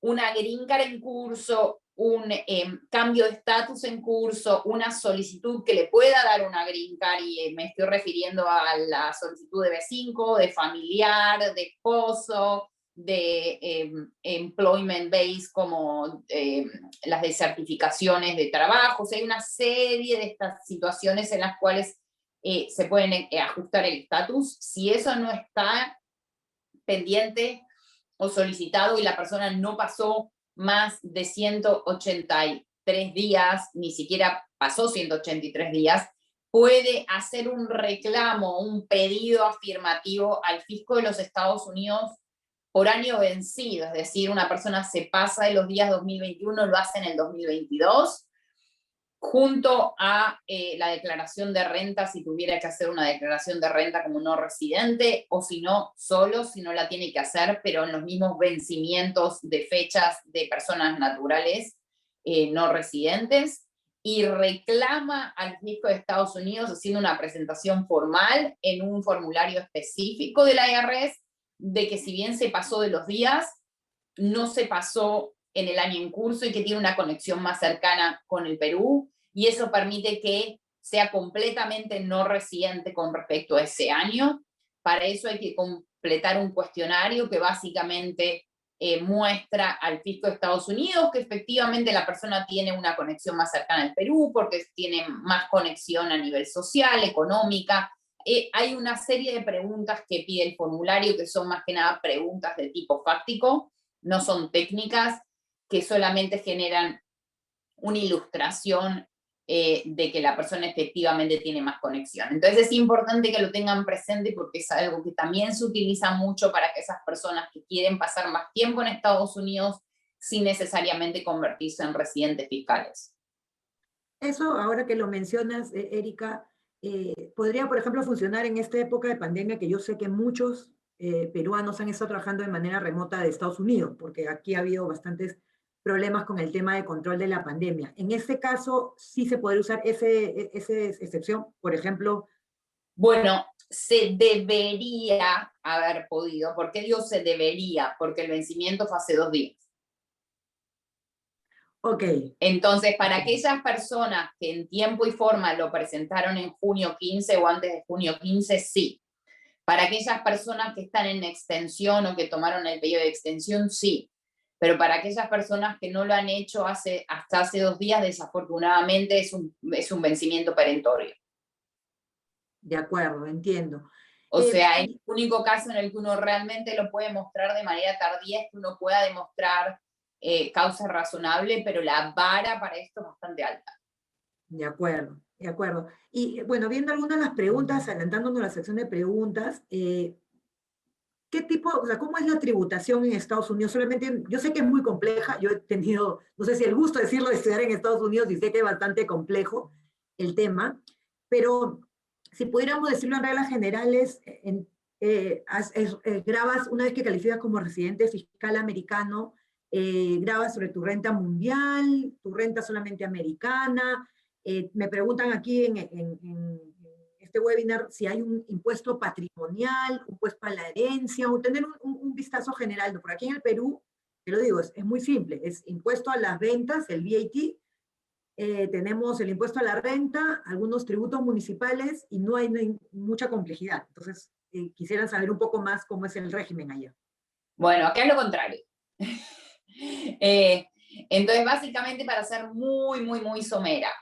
una green card en curso, un em, cambio de estatus en curso, una solicitud que le pueda dar una green card, y eh, me estoy refiriendo a la solicitud de B5, de familiar, de esposo, de em, employment base, como em, las de certificaciones de trabajo. Hay una serie de estas situaciones en las cuales eh, se pueden eh, ajustar el estatus. Si eso no está pendiente, o solicitado y la persona no pasó más de 183 días, ni siquiera pasó 183 días, puede hacer un reclamo, un pedido afirmativo al fisco de los Estados Unidos por año vencido, es decir, una persona se pasa de los días 2021, lo hace en el 2022 junto a eh, la declaración de renta, si tuviera que hacer una declaración de renta como no residente, o si no, solo, si no la tiene que hacer, pero en los mismos vencimientos de fechas de personas naturales eh, no residentes, y reclama al fisco de Estados Unidos haciendo una presentación formal en un formulario específico de la IRS de que si bien se pasó de los días, no se pasó en el año en curso y que tiene una conexión más cercana con el Perú y eso permite que sea completamente no residente con respecto a ese año. Para eso hay que completar un cuestionario que básicamente eh, muestra al fisco de Estados Unidos que efectivamente la persona tiene una conexión más cercana al Perú porque tiene más conexión a nivel social, económica. Eh, hay una serie de preguntas que pide el formulario que son más que nada preguntas de tipo fáctico, no son técnicas, que solamente generan una ilustración eh, de que la persona efectivamente tiene más conexión. Entonces es importante que lo tengan presente porque es algo que también se utiliza mucho para que esas personas que quieren pasar más tiempo en Estados Unidos sin necesariamente convertirse en residentes fiscales. Eso, ahora que lo mencionas, eh, Erika, eh, podría, por ejemplo, funcionar en esta época de pandemia que yo sé que muchos peruanos han estado trabajando de manera remota de Estados Unidos, porque aquí ha habido bastantes problemas con el tema de control de la pandemia. En este caso, sí se puede usar ese, esa excepción, por ejemplo. Bueno, se debería haber podido. ¿Por qué digo se debería? Porque el vencimiento fue hace dos días. Ok. Entonces, para aquellas personas que en tiempo y forma lo presentaron en junio 15 o antes de junio 15, sí. Para aquellas personas que están en extensión o que tomaron el periodo de extensión, sí pero para aquellas personas que no lo han hecho hace, hasta hace dos días, desafortunadamente es un, es un vencimiento perentorio. De acuerdo, entiendo. O eh, sea, el único caso en el que uno realmente lo puede mostrar de manera tardía es que uno pueda demostrar eh, causa razonable, pero la vara para esto es bastante alta. De acuerdo, de acuerdo. Y bueno, viendo algunas de las preguntas, adelantándonos a la sección de preguntas, eh, ¿Qué tipo, o sea, cómo es la tributación en Estados Unidos? Solamente, yo sé que es muy compleja, yo he tenido, no sé si el gusto de decirlo, de estudiar en Estados Unidos y sé que es bastante complejo el tema, pero si pudiéramos decirlo en reglas generales, en, eh, eh, grabas, una vez que calificas como residente fiscal americano, eh, grabas sobre tu renta mundial, tu renta solamente americana. me preguntan aquí en este webinar si hay un impuesto patrimonial, un impuesto a la herencia, o tener un, vistazo general. Por aquí en el Perú, te lo digo, es, muy simple, es impuesto a las ventas, el VAT, eh, tenemos el impuesto a la renta, algunos tributos municipales y no hay, mucha complejidad. Entonces, eh, quisieran saber un poco más cómo es el régimen allá. Bueno, acá es lo contrario. Eh, entonces, básicamente, para ser muy, muy, muy somera,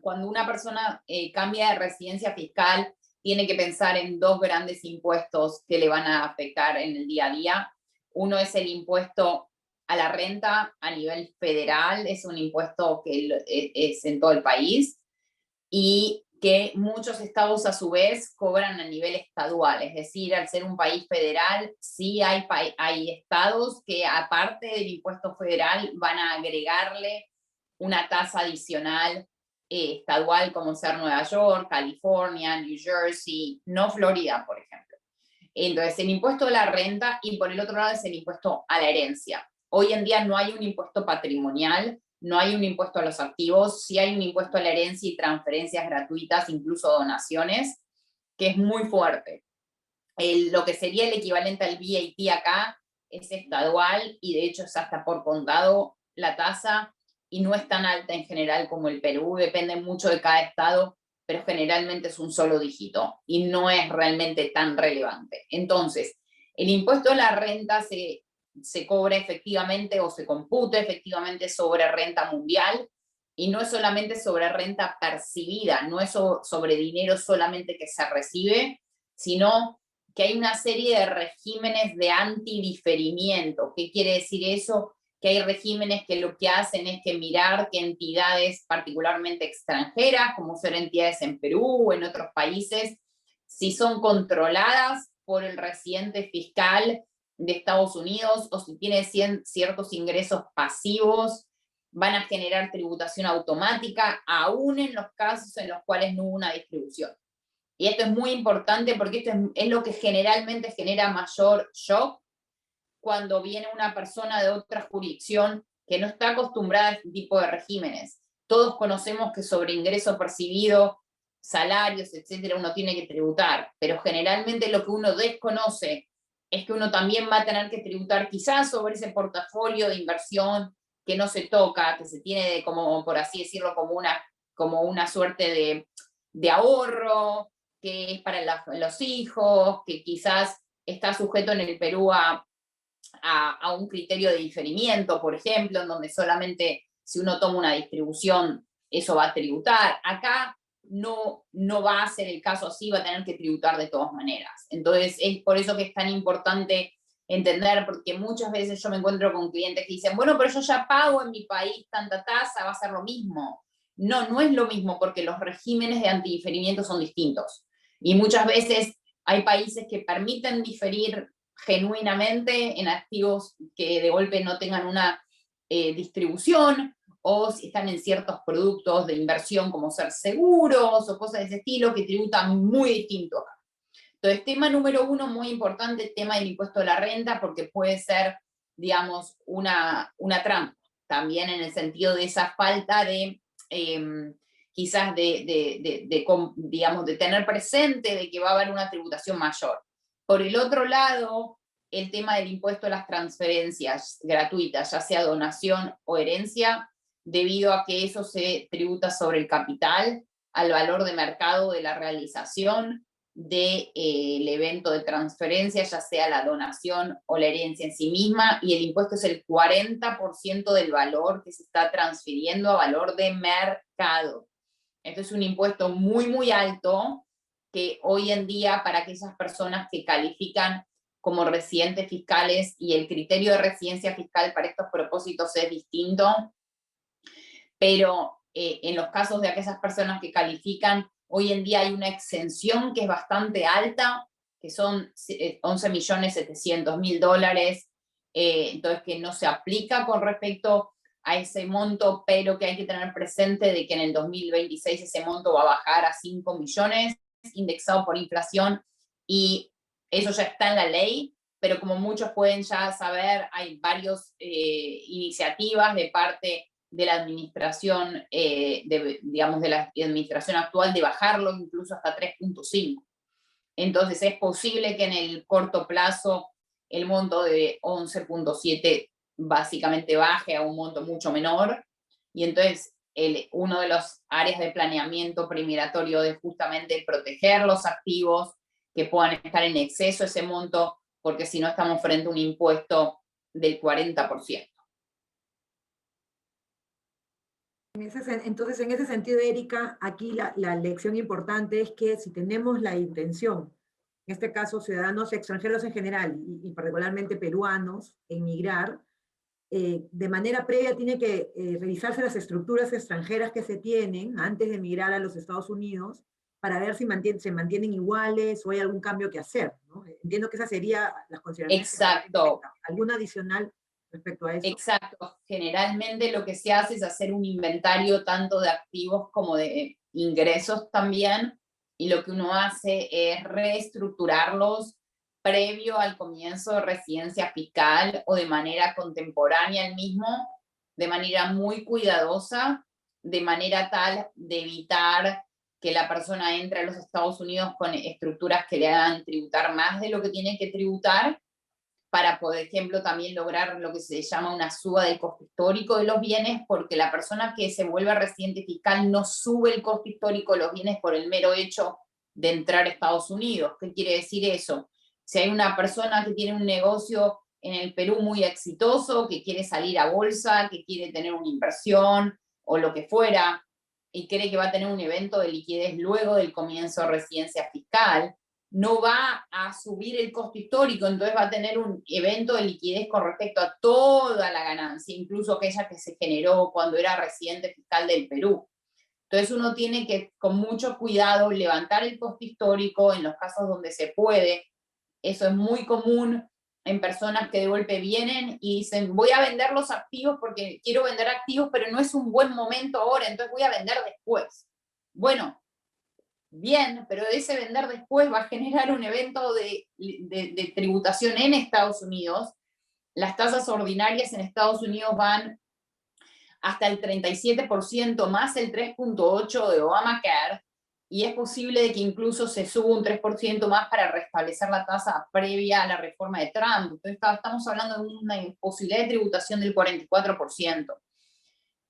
cuando una persona eh, cambia de residencia fiscal, tiene que pensar en dos grandes impuestos que le van a afectar en el día a día. Uno es el impuesto a la renta a nivel federal, es un impuesto que e, es en todo el país y que muchos estados a su vez cobran a nivel estadual, es decir, al ser un país federal, sí hay, hay estados que aparte del impuesto federal van a agregarle una tasa adicional eh, estadual como ser Nueva York, California, New Jersey, no Florida, por ejemplo. Entonces, el impuesto a la renta y por el otro lado es el impuesto a la herencia. Hoy en día no hay un impuesto patrimonial, no hay un impuesto a los activos, sí hay un impuesto a la herencia y transferencias gratuitas, incluso donaciones, que es muy fuerte. lo que sería el equivalente al VAT acá es estadual y de hecho es hasta por contado la tasa y no es tan alta en general como el Perú, depende mucho de cada estado, pero generalmente es un solo dígito y no es realmente tan relevante. Entonces, el impuesto a la renta se, se cobra efectivamente o se computa efectivamente sobre renta mundial y no es solamente sobre renta percibida, no es sobre dinero solamente que se recibe, sino que hay una serie de regímenes de antidiferimiento. ¿Qué quiere decir eso? Que hay regímenes que lo que hacen es que mirar que entidades particularmente extranjeras, como ser entidades en Perú o en otros países, si son controladas por el residente fiscal de Estados Unidos o si tienen ciertos ingresos pasivos, van a generar tributación automática, aún en los casos en los cuales no hubo una distribución. Y esto es muy importante porque esto es, es lo que generalmente genera mayor shock cuando viene una persona de otra jurisdicción que no está acostumbrada a este tipo de regímenes. Todos conocemos que sobre ingreso percibido, salarios, etcétera, uno tiene que tributar, pero generalmente lo que uno desconoce es que uno también va a tener que tributar quizás sobre ese portafolio de inversión que no se toca, que se tiene como, por así decirlo, como una como una suerte de, ahorro, que es para los hijos, que quizás está sujeto en el Perú a, a, un criterio de diferimiento, por ejemplo, en donde solamente si uno toma una distribución, eso va a tributar. Acá no, no va a ser el caso así, va a tener que tributar de todas maneras. Entonces, es por eso que es tan importante entender, porque muchas veces yo me encuentro con clientes que dicen, bueno, pero yo ya pago en mi país tanta tasa, va a ser lo mismo. No, no es lo mismo porque los regímenes de antidiferimiento son distintos. Y muchas veces hay países que permiten diferir genuinamente en activos que de golpe no tengan una eh, distribución o si están en ciertos productos de inversión como ser seguros o cosas de ese estilo que tributan muy distinto acá. Entonces, tema número uno, muy importante, tema del impuesto de la renta, porque puede ser, digamos, una, una trampa, también en el sentido de esa falta de, em, quizás de, de, de, digamos, de tener presente de que va a haber una tributación mayor. Por el otro lado, el tema del impuesto a las transferencias gratuitas, ya sea donación o herencia, debido a que eso se tributa sobre el capital, al valor de mercado de la realización del eh, evento de transferencia, ya sea la donación o la herencia en sí misma, y el impuesto es el 40% del valor que se está transfiriendo a valor de mercado. Esto es un impuesto muy, muy alto que hoy en día para aquellas personas que califican como residentes fiscales y el criterio de residencia fiscal para estos propósitos es distinto, pero eh, en los casos de aquellas personas que califican, hoy en día hay una exención que es bastante alta, que son 11.700.000 eh, dólares, eh, entonces que no se aplica con respecto a ese monto, pero que hay que tener presente de que en el 2026 ese monto va a bajar a 5 millones, indexado por inflación, y eso ya está en la ley, pero como muchos pueden ya saber, hay varias iniciativas de parte de la administración, eh, de, digamos, de la administración actual de bajarlo incluso hasta 3.5. Entonces es posible que en el corto plazo el monto de 11.7 básicamente baje a un monto mucho menor y entonces el, uno de los áreas de planeamiento primiratorio es justamente proteger los activos que puedan estar en exceso ese monto, porque si no estamos frente a un impuesto del 40%. entonces, en ese sentido, Erika, aquí la, lección importante es que si tenemos la intención, en este caso ciudadanos extranjeros en general y, particularmente peruanos, emigrar, eh, de manera previa tiene que eh, revisarse las estructuras extranjeras que se tienen antes de emigrar a los Estados Unidos para ver si se mantienen iguales o hay algún cambio que hacer. Entiendo que esa sería las consideraciones. Exacto. ¿Alguna adicional respecto a eso. Exacto. Generalmente lo que se hace es hacer un inventario tanto de activos como de ingresos también, y lo que uno hace es reestructurarlos previo al comienzo de residencia fiscal o de manera contemporánea al mismo, de manera muy cuidadosa, de manera tal de evitar que la persona entre a los Estados Unidos con estructuras que le hagan tributar más de lo que tiene que tributar para, por ejemplo, también lograr lo que se llama una suba del costo histórico de los bienes, porque la persona que se vuelve residente fiscal no sube el costo histórico de los bienes por el mero hecho de entrar a Estados Unidos. ¿Qué quiere decir eso? Si hay una persona que tiene un negocio en el Perú muy exitoso, que quiere salir a bolsa, que quiere tener una inversión o lo que fuera, y cree que va a tener un evento de liquidez luego del comienzo de residencia fiscal, no va a subir el costo histórico, entonces va a tener un evento de liquidez con respecto a toda la ganancia, incluso aquella que se generó cuando era residente fiscal del Perú. Entonces uno tiene que con mucho cuidado levantar el costo histórico en los casos donde se puede. Eso es muy común en personas que de golpe vienen y dicen, voy a vender los activos porque quiero vender activos, pero no es un buen momento ahora, entonces voy a vender después. Bueno, bien, pero ese vender después va a generar un evento de, tributación en Estados Unidos. Las tasas ordinarias en Estados Unidos van hasta el 37% más el 3.8% de Obamacare, y es posible que incluso se suba un 3% más para restablecer la tasa previa a la reforma de Trump. Entonces estamos hablando de una posibilidad de tributación del 44%.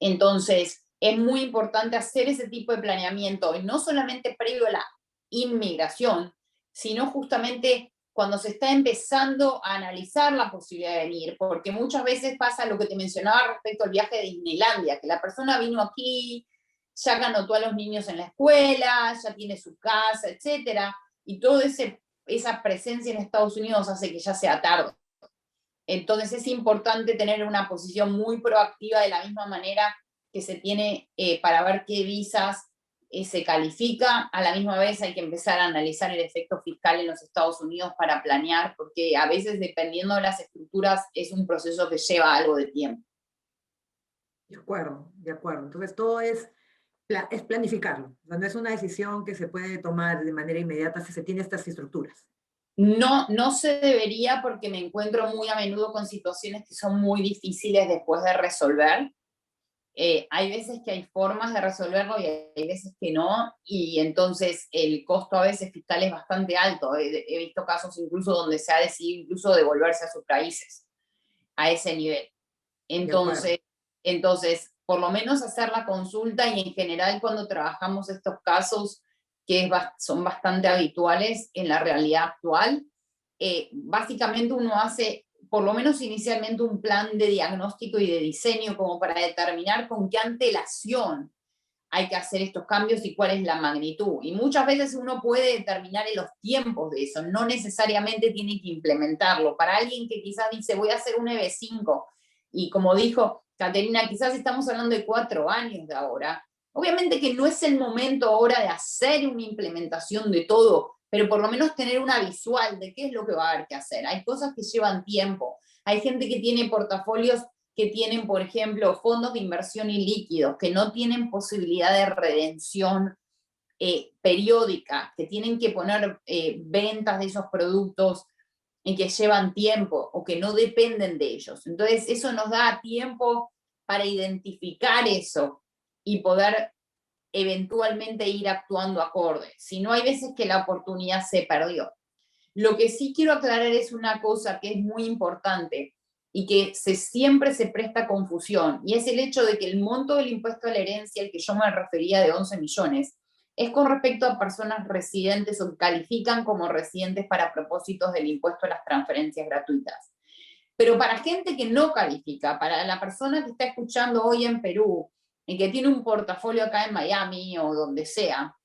Entonces, es muy importante hacer ese tipo de planeamiento, y no solamente previo a la inmigración, sino justamente cuando se está empezando a analizar la posibilidad de venir, porque muchas veces pasa lo que te mencionaba respecto al viaje de Disneylandia, que la persona vino aquí, ya ganó a los niños en la escuela, ya tiene su casa, etcétera, y toda esa presencia en Estados Unidos hace que ya sea tarde. Entonces es importante tener una posición muy proactiva de la misma manera que se tiene eh, para ver qué visas eh, se califica. A la misma vez hay que empezar a analizar el efecto fiscal en los Estados Unidos para planear, porque a veces dependiendo de las estructuras es un proceso que lleva algo de tiempo. De acuerdo, de acuerdo. Entonces todo es, es planificarlo. O no es una decisión que se puede tomar de manera inmediata si se tiene estas estructuras. No, no se debería porque me encuentro muy a menudo con situaciones que son muy difíciles después de resolver eh, hay veces que hay formas de resolverlo y hay veces que no, y entonces el costo a veces fiscal es bastante alto. He, visto casos incluso donde se ha decidido incluso devolverse a sus países a ese nivel. Entonces, entonces, por lo menos hacer la consulta y en general cuando trabajamos estos casos que son bastante habituales en la realidad actual, eh, básicamente uno hace por lo menos inicialmente un plan de diagnóstico y de diseño como para determinar con qué antelación hay que hacer estos cambios y cuál es la magnitud. Y muchas veces uno puede determinar en los tiempos de eso, no necesariamente tiene que implementarlo. Para alguien que quizás dice, voy a hacer un EB5, y como dijo Caterina, quizás estamos hablando de cuatro años de ahora, obviamente que no es el momento ahora de hacer una implementación de todo, pero por lo menos tener una visual de qué es lo que va a haber que hacer. Hay cosas que llevan tiempo. Hay gente que tiene portafolios que tienen, por ejemplo, fondos de inversión ilíquidos, que no tienen posibilidad de redención eh, periódica, que tienen que poner eh, ventas de esos productos y que llevan tiempo o que no dependen de ellos. Entonces, eso nos da tiempo para identificar eso y poder eventualmente ir actuando acorde. Si no, hay veces que la oportunidad se perdió. Lo que sí quiero aclarar es una cosa que es muy importante y que siempre se presta confusión, y es el hecho de que el monto del impuesto a la herencia, el que yo me refería de 11 millones, es con respecto a personas residentes o califican como residentes para propósitos del impuesto a las transferencias gratuitas. Pero para gente que no califica, para la persona que está escuchando hoy en Perú, y que tiene un portafolio acá en Miami o donde sea,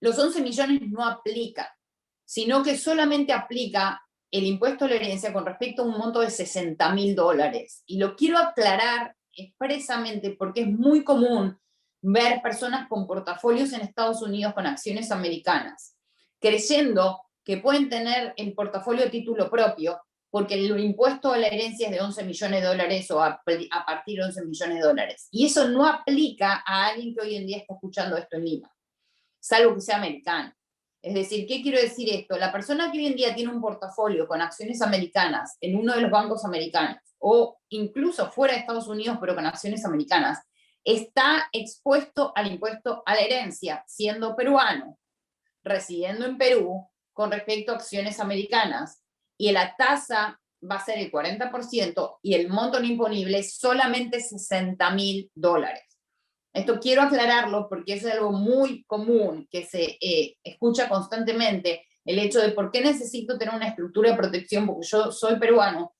los 11 millones no aplica, sino que solamente aplica el impuesto a la herencia con respecto a un monto de 60 mil dólares. Y lo quiero aclarar expresamente porque es muy común ver personas con portafolios en Estados Unidos con acciones americanas, creyendo que pueden tener el portafolio a título propio porque el impuesto a la herencia es de 11 millones de dólares o a, partir de 11 millones de dólares. Y eso no aplica a alguien que hoy en día está escuchando esto en Lima, salvo que sea americano. Es decir, ¿qué quiero decir esto? La persona que hoy en día tiene un portafolio con acciones americanas en uno de los bancos americanos o incluso fuera de Estados Unidos pero con acciones americanas, está expuesto al impuesto a la herencia siendo peruano, residiendo en Perú con respecto a acciones americanas y la tasa va a ser el 40% y el monto imponible solamente 60 mil dólares. Esto quiero aclararlo porque es algo muy común que se eh, escucha constantemente, el hecho de por qué necesito tener una estructura de protección, porque yo soy peruano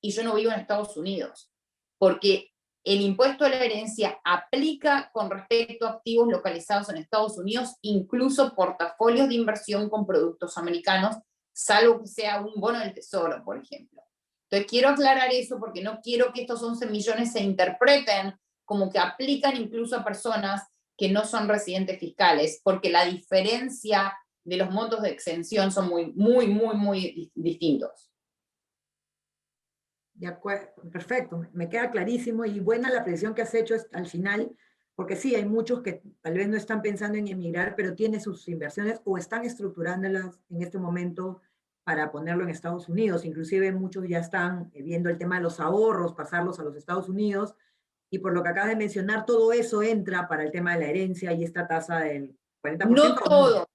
y yo no vivo en Estados Unidos, porque el impuesto a la herencia aplica con respecto a activos localizados en Estados Unidos, incluso portafolios de inversión con productos americanos, salvo que sea un bono del tesoro, por ejemplo. Entonces, quiero aclarar eso porque no quiero que estos 11 millones se interpreten como que aplican incluso a personas que no son residentes fiscales, porque la diferencia de los montos de exención son muy, muy, muy, muy distintos. Perfecto, me queda clarísimo y buena la precisión que has hecho al final, porque sí, hay muchos que tal vez no están pensando en emigrar, pero tienen sus inversiones o están estructurándolas en este momento para ponerlo en Estados Unidos. Inclusive muchos ya están eh, viendo el tema de los ahorros, pasarlos a los Estados Unidos. Y por lo que acabas de mencionar, todo eso entra para el tema de la herencia y esta tasa del 40%. No todo.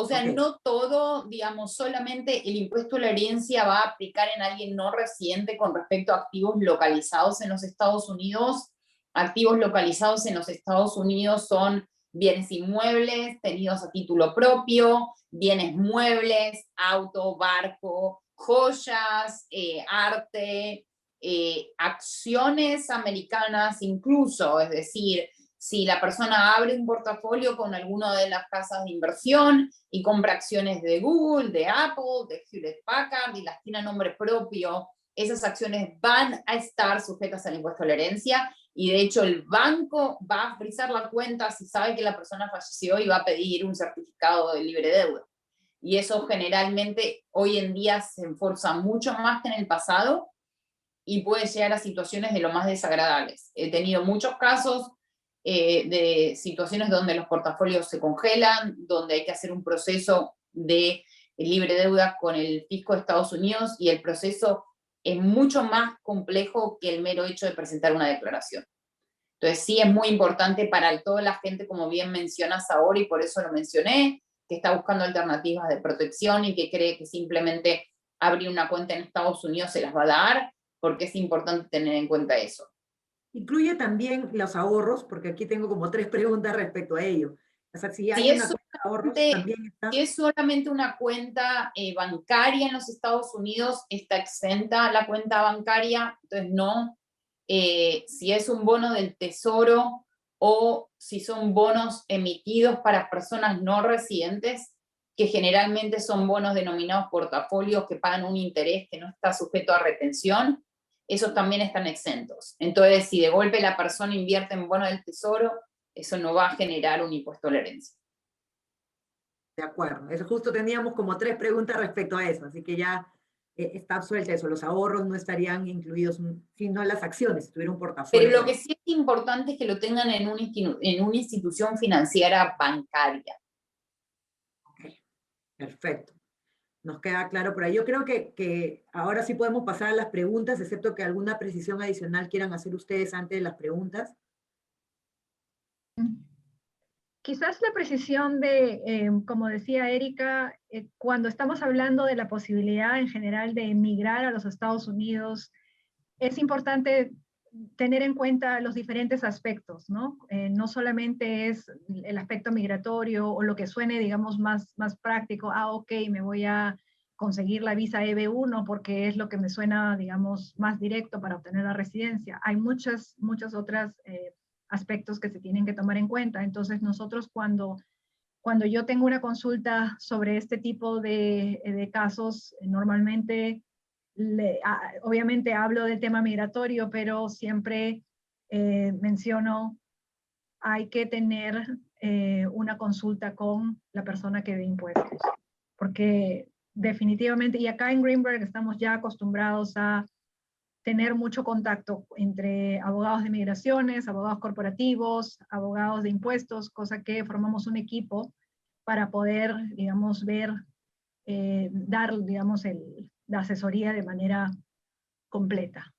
O sea, no todo, digamos, solamente el impuesto a la herencia va a aplicar en alguien no residente con respecto a activos localizados en los Estados Unidos. activos localizados en los Estados Unidos son bienes inmuebles tenidos a título propio, bienes muebles, auto, barco, joyas, eh, arte, eh, acciones americanas incluso, es decir, si la persona abre un portafolio con alguna de las casas de inversión y compra acciones de Google, de Apple, de Hewlett Packard y las tiene a nombre propio, esas acciones van a estar sujetas al impuesto a la herencia y de hecho el banco va a frizar la cuenta si sabe que la persona falleció y va a pedir un certificado de libre deuda. Y eso generalmente hoy en día se enforza mucho más que en el pasado y puede llegar a situaciones de lo más desagradables. He tenido muchos casos eh, de situaciones donde los portafolios se congelan, donde hay que hacer un proceso de libre deuda con el fisco de Estados Unidos y el proceso es mucho más complejo que el mero hecho de presentar una declaración. Entonces sí es muy importante para toda la gente, como bien mencionas ahora, y por eso lo mencioné, que está buscando alternativas de protección y que cree que simplemente abrir una cuenta en Estados Unidos se las va a dar, porque es importante tener en cuenta eso. Incluye también los ahorros, porque aquí tengo como tres preguntas respecto a ello. O sea, si, hay es, ahorros, si es solamente una cuenta eh, bancaria en los Estados Unidos, está exenta la cuenta bancaria, entonces no. Eh, si es un bono del tesoro o si son bonos emitidos para personas no residentes, que generalmente son bonos denominados portafolios que pagan un interés que no está sujeto a retención, esos también están exentos. Entonces, si de golpe la persona invierte en bono del tesoro, eso no va a generar un impuesto a la herencia. De acuerdo, eso justo teníamos como tres preguntas respecto a eso, así que ya eh, está absuelta eso, los ahorros no estarían incluidos, sino las acciones, si tuviera un portafolio. Pero lo que sí es importante es que lo tengan en, un en una institución financiera bancaria. Ok, perfecto nos queda claro por ahí. Yo creo que, que, ahora sí podemos pasar a las preguntas, excepto que alguna precisión adicional quieran hacer ustedes antes de las preguntas. Quizás la precisión de, eh, como decía Erika, eh, cuando estamos hablando de la posibilidad en general de emigrar a los Estados Unidos, es importante tener en cuenta los diferentes aspectos, ¿no? Eh, no solamente es el aspecto migratorio o lo que suene, digamos, más, más práctico, ah, ok, me voy a conseguir la visa EB1 porque es lo que me suena, digamos, más directo para obtener la residencia. Hay muchas, muchas otras eh, aspectos que se tienen que tomar en cuenta. Entonces, nosotros cuando, cuando yo tengo una consulta sobre este tipo de, de casos, normalmente obviamente hablo del tema migratorio, pero siempre eh, menciono, hay que tener eh, una consulta con la persona que ve impuestos, porque definitivamente, y acá en Greenberg estamos ya acostumbrados a tener mucho contacto entre abogados de migraciones, abogados corporativos, abogados de impuestos, cosa que formamos un equipo para poder, digamos, ver, eh, dar, digamos, el, la asesoría de manera completa.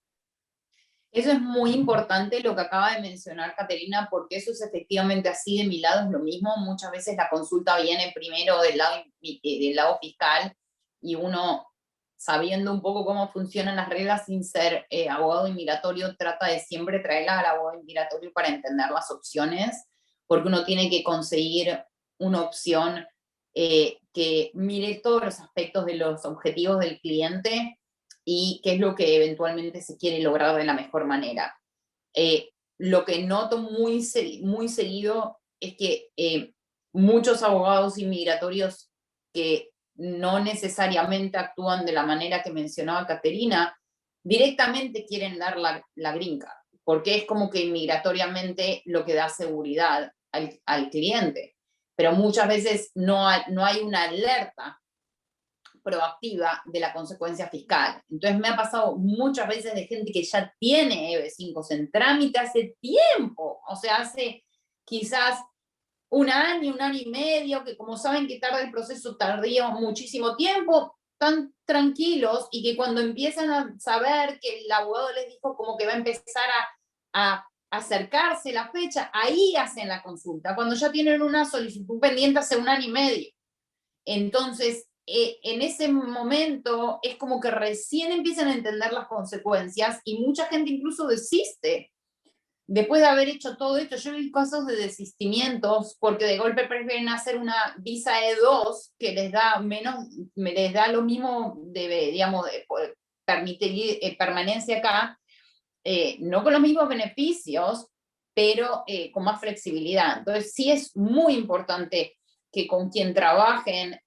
Eso es muy importante lo que acaba de mencionar Caterina, porque eso es efectivamente así de mi lado, es lo mismo. Muchas veces la consulta viene primero del lado, eh, del lado fiscal y uno, sabiendo un poco cómo funcionan las reglas sin ser eh, abogado inmigratorio, trata de siempre traerla al abogado inmigratorio para entender las opciones, porque uno tiene que conseguir una opción eh, que mire todos los aspectos de los objetivos del cliente y qué es lo que eventualmente se quiere lograr de la mejor manera. Eh, lo que noto muy, muy seguido es que eh, muchos abogados inmigratorios que no necesariamente actúan de la manera que mencionaba Caterina, directamente quieren dar la, la gringa, porque es como que inmigratoriamente lo que da seguridad al, al cliente pero muchas veces no hay, no hay una alerta proactiva de la consecuencia fiscal. Entonces me ha pasado muchas veces de gente que ya tiene EB5 en trámite hace tiempo, o sea, hace quizás un año, un año y medio, que como saben que tarda el proceso tardío muchísimo tiempo, tan tranquilos y que cuando empiezan a saber que el abogado les dijo como que va a empezar a, a acercarse la fecha, ahí hacen la consulta, cuando ya tienen una solicitud pendiente hace un año y medio. Entonces, eh, en ese momento es como que recién empiezan a entender las consecuencias y mucha gente incluso desiste después de haber hecho todo esto, yo vi casos de desistimientos porque de golpe prefieren hacer una visa E2 que les da menos, les da lo mismo de, digamos, de eh, permanencia acá, eh, no con los mismos beneficios, pero eh, con más flexibilidad. Entonces sí es muy importante que con quien trabajen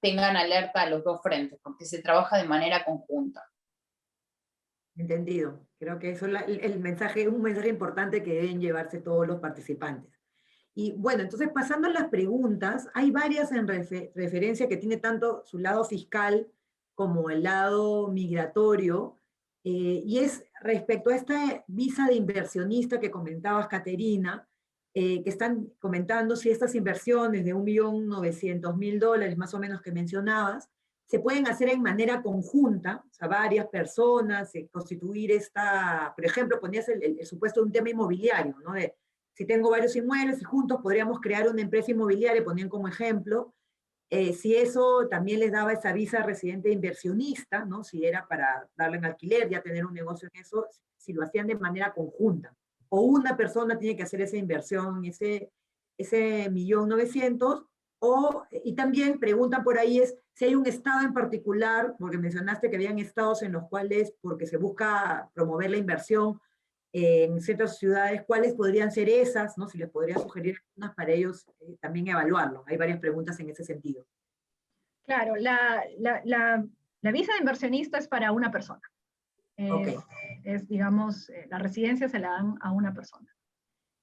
tengan alerta a los dos frentes, porque se trabaja de manera conjunta. Entendido. Creo que eso es el mensaje, un mensaje importante que deben llevarse todos los participantes. Y bueno, entonces pasando a las preguntas, hay varias en referencia que tiene tanto su lado fiscal como el lado migratorio, eh, y es respecto a esta visa de inversionista que comentabas, Caterina, eh, que están comentando si estas inversiones de 1.900.000 dólares más o menos que mencionabas, se pueden hacer en manera conjunta, o sea, varias personas, eh, constituir esta, por ejemplo, ponías el, supuesto de un tema inmobiliario, ¿no? De, si tengo varios inmuebles y juntos podríamos crear una empresa inmobiliaria, ponían como ejemplo, eh, si eso también les daba esa visa residente inversionista, ¿no? Si era para darle en alquiler, ya tener un negocio en eso, si lo hacían de manera conjunta. O una persona tiene que hacer esa inversión, ese, ese millón novecientos, o, y también preguntan por ahí es si hay un estado en particular, porque mencionaste que habían estados en los cuales, porque se busca promover la inversión en ciertas ciudades, cuáles podrían ser esas, ¿no? si les podría sugerir unas para ellos eh, también evaluarlo. Hay varias preguntas en ese sentido. Claro, la, la, la, visa de inversionista es para una persona. Es, digamos, eh, la residencia se la dan a una persona.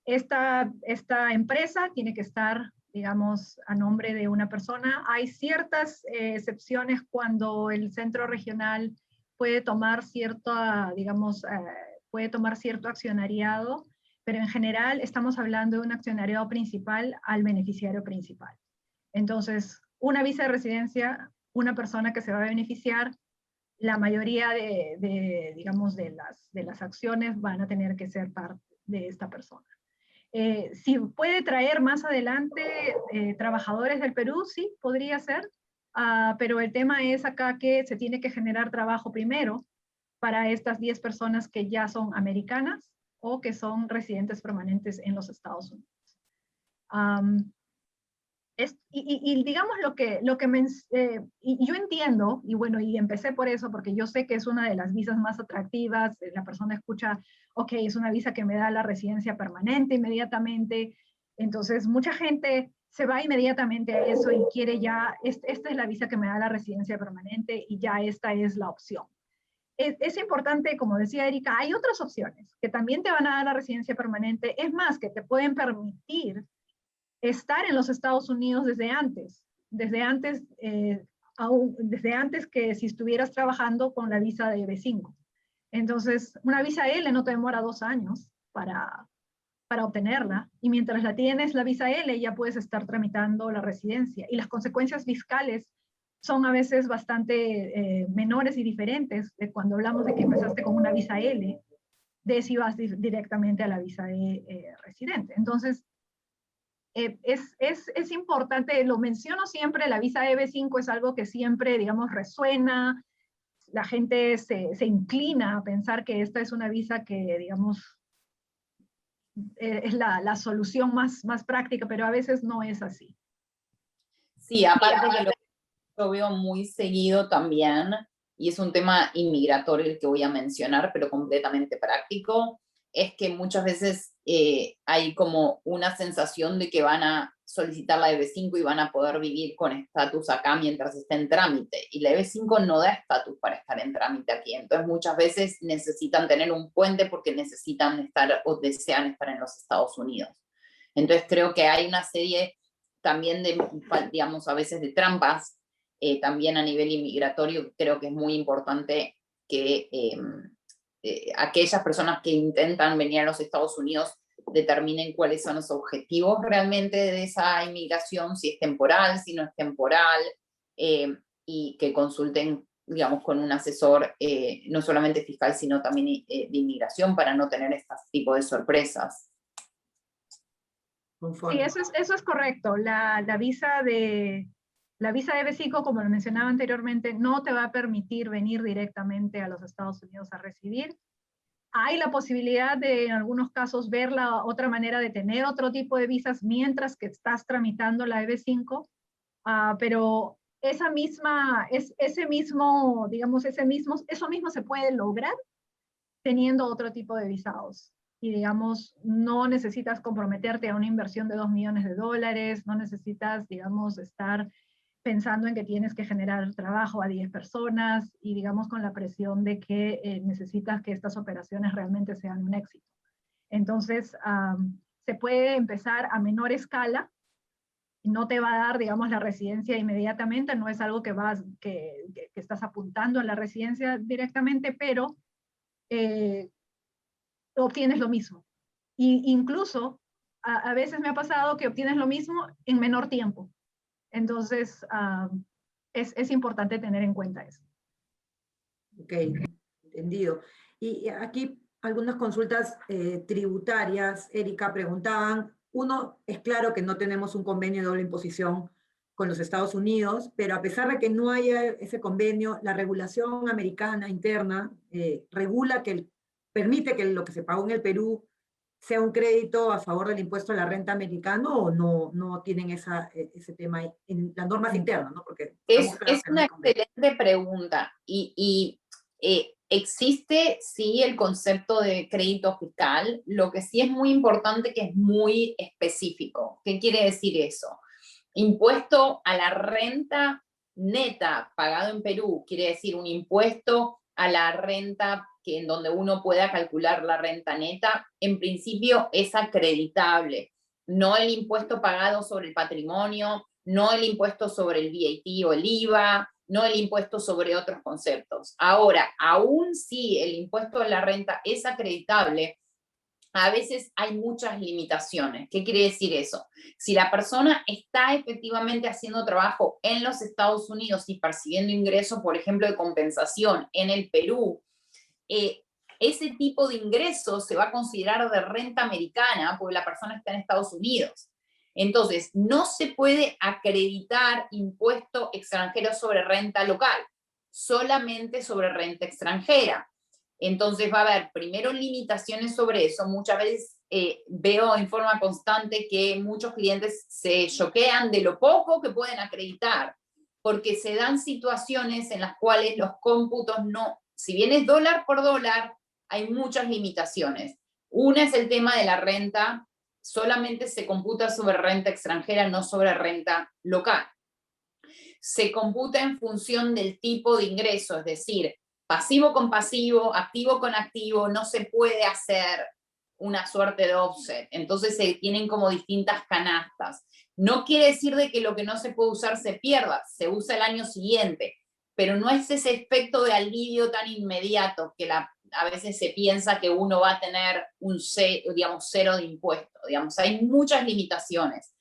Esta, esta empresa tiene que estar digamos, a nombre de una persona. Hay ciertas eh, excepciones cuando el centro regional puede tomar cierta, digamos, eh, puede tomar cierto accionariado, pero en general estamos hablando de un accionariado principal al beneficiario principal. Entonces, una visa de residencia, una persona que se va a beneficiar, la mayoría de, digamos, de las, de las acciones van a tener que ser parte de esta persona. Eh, si puede traer más adelante eh, trabajadores del Perú, sí, podría ser, ah, pero el tema es acá que se tiene que generar trabajo primero para estas 10 personas que ya son americanas o que son residentes permanentes en los Estados Unidos y, digamos lo que, lo que eh, yo entiendo, y bueno, y empecé por eso, porque yo sé que es una de las visas más atractivas, eh, la persona escucha, ok, es una visa que me da la residencia permanente inmediatamente, entonces mucha gente se va inmediatamente a eso y quiere ya, esta es la visa que me da la residencia permanente y ya esta es la opción. Es, importante, como decía Erika, hay otras opciones que también te van a dar la residencia permanente, es más, que te pueden permitir estar en los Estados Unidos desde antes, desde antes, eh, desde antes que si estuvieras trabajando con la visa de B5. Entonces, una visa L no te demora dos años para, para obtenerla, y mientras la tienes, la visa L, ya puedes estar tramitando la residencia. Y las consecuencias fiscales son a veces bastante eh, menores y diferentes de cuando hablamos de que empezaste con una visa L, de si vas directamente a la visa de eh, residente. Entonces, eh, es, es, es, importante, lo menciono siempre, la visa EB5 es algo que siempre, digamos, resuena, la gente se, se inclina a pensar que esta es una visa que, digamos, eh, es la, la, solución más, más práctica, pero a veces no es así. Sí, aparte que lo, lo veo muy seguido también, y es un tema inmigratorio el que voy a mencionar, pero completamente práctico, es que muchas veces eh, hay como una sensación de que van a solicitar la EB5 y van a poder vivir con estatus acá mientras esté en trámite. Y la EB5 no da estatus para estar en trámite aquí. Entonces muchas veces necesitan tener un puente porque necesitan estar o desean estar en los Estados Unidos. Entonces creo que hay una serie también de, digamos, a veces de trampas, eh, también a nivel inmigratorio, creo que es muy importante que em, eh, aquellas personas que intentan venir a los Estados Unidos determinen cuáles son los objetivos realmente de esa inmigración, si es temporal, si no es temporal, eh, y que consulten, digamos, con un asesor eh, no solamente fiscal, sino también de inmigración para no tener este tipo de sorpresas. Sí, eso es, eso es correcto. La, la visa de, la visa de B5, como lo mencionaba anteriormente, no te va a permitir venir directamente a los Estados Unidos a residir. hay la posibilidad de, en algunos casos, ver la otra manera de tener otro tipo de visas mientras que estás tramitando la EB5, ah, pero esa misma, es, ese mismo, digamos, ese mismo, eso mismo se puede lograr teniendo otro tipo de visados. Y digamos, no necesitas comprometerte a una inversión de 2 millones de dólares, no necesitas, digamos, estar pensando en que tienes que generar trabajo a 10 personas y digamos con la presión de que eh, necesitas que estas operaciones realmente sean un éxito. Entonces, se puede empezar a menor escala, no te va a dar, digamos, la residencia inmediatamente, no es algo que, vas, que, que, estás apuntando a la residencia directamente, pero eh, obtienes lo mismo. Y incluso, a, a veces me ha pasado que obtienes lo mismo en menor tiempo. Entonces, ah, es, importante tener en cuenta eso. Ok, entendido. Y aquí algunas consultas eh, tributarias, Erika, preguntaban, uno, es claro que no tenemos un convenio de doble imposición con los Estados Unidos, pero a pesar de que no haya ese convenio, la regulación americana interna eh, regula que permite que lo que se pagó en el Perú sea un crédito a favor del impuesto a la renta americano o no, no tienen esa, e, ese tema en las normas internas, ¿no? Porque es, es una excelente pregunta y, y eh, existe sí el concepto de crédito fiscal, lo que sí es muy importante que es muy específico. ¿Qué quiere decir eso? Impuesto a la renta neta pagado en Perú, quiere decir un impuesto a la renta que en donde uno pueda calcular la renta neta, en principio es acreditable, no el impuesto pagado sobre el patrimonio, no el impuesto sobre el VAT o el IVA, no el impuesto sobre otros conceptos. Ahora, aún si el impuesto a la renta es acreditable, a veces hay muchas limitaciones. ¿Qué quiere decir eso? Si la persona está efectivamente haciendo trabajo en los Estados Unidos y percibiendo ingresos, por ejemplo, de compensación en el Perú, eh, ese tipo de ingresos se va a considerar de renta americana porque la persona está en Estados Unidos. Entonces, no se puede acreditar impuesto extranjero sobre renta local, solamente sobre renta extranjera. Entonces va a haber primero limitaciones sobre eso. Muchas veces eh, veo en forma constante que muchos clientes se choquean de lo poco que pueden acreditar, porque se dan situaciones en las cuales los cómputos no si bien es dólar por dólar, hay muchas limitaciones. Una es el tema de la renta, solamente se computa sobre renta extranjera, no sobre renta local. Se computa en función del tipo de ingreso, es decir, pasivo con pasivo, activo con activo, no se puede hacer una suerte de offset. Entonces se tienen como distintas canastas. No quiere decir de que lo que no se puede usar se pierda, se usa el año siguiente pero no es ese efecto de alivio tan inmediato que la, a veces se piensa que uno va a tener un digamos, cero de impuesto. Digamos, hay muchas limitaciones.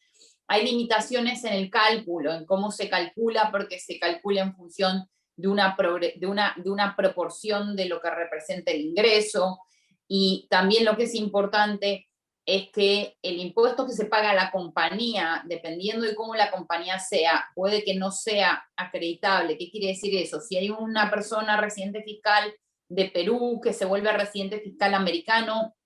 Hay limitaciones en el cálculo, en cómo se calcula, porque se calcula en función de una, de una, de una proporción de lo que representa el ingreso. Y también lo que es importante es que el impuesto que se paga a la compañía, dependiendo de cómo la compañía sea, puede que no sea acreditable. ¿Qué quiere decir eso? Si hay una persona residente fiscal de Perú que se vuelve residente fiscal americano,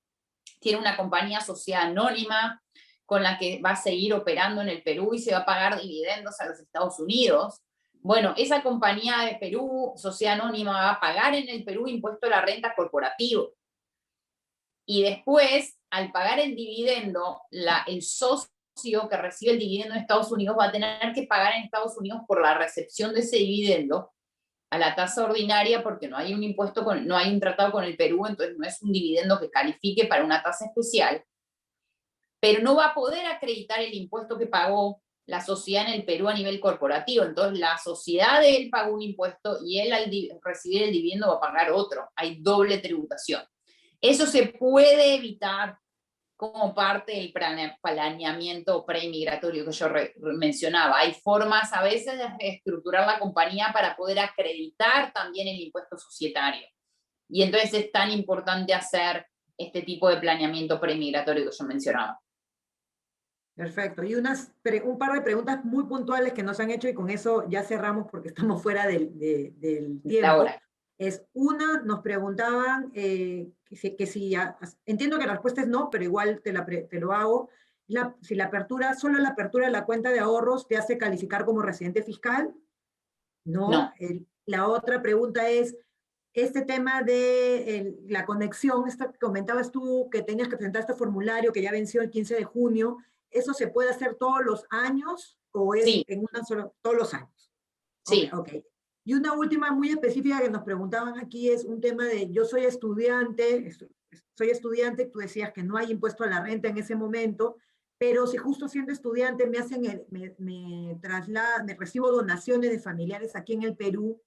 tiene una compañía social anónima con la que va a seguir operando en el Perú y se va a pagar dividendos a los Estados Unidos. Bueno, esa compañía de Perú, sociedad anónima, va a pagar en el Perú impuesto a la renta corporativo. Y después al pagar el dividendo, la, el socio que recibe el dividendo en Estados Unidos va a tener que pagar en Estados Unidos por la recepción de ese dividendo a la tasa ordinaria porque no hay un impuesto, con, no hay un tratado con el Perú, entonces no es un dividendo que califique para una tasa especial, pero no va a poder acreditar el impuesto que pagó la sociedad en el Perú a nivel corporativo. Entonces la sociedad de él pagó un impuesto y él al recibir el dividendo va a pagar otro. Hay doble tributación. Eso se puede evitar como parte del planeamiento preinmigratorio que yo mencionaba. Hay formas a veces de estructurar la compañía para poder acreditar también el impuesto societario. Y entonces es tan importante hacer este tipo de planeamiento preinmigratorio que yo mencionaba. Perfecto. Y unas, un par de preguntas muy puntuales que nos han hecho y con eso ya cerramos porque estamos fuera del, del tiempo. Es una, nos preguntaban eh, que si, entiendo que la respuesta es no, pero igual te, te lo hago. La, si la apertura, solo la apertura de la cuenta de ahorros te hace calificar como residente fiscal. No. la otra pregunta es, este tema de la conexión, esta, comentabas tú que tenías que presentar este formulario que ya venció el 15 de junio, ¿eso se puede hacer todos los años o es en una sola, todos los años? Sí. Ok. Y una última muy específica que nos preguntaban aquí es un tema de, yo soy estudiante, soy estudiante, tú decías que no hay impuesto a la renta en ese momento, pero si justo siendo estudiante me hacen, me, me, me recibo donaciones de familiares aquí en el Perú,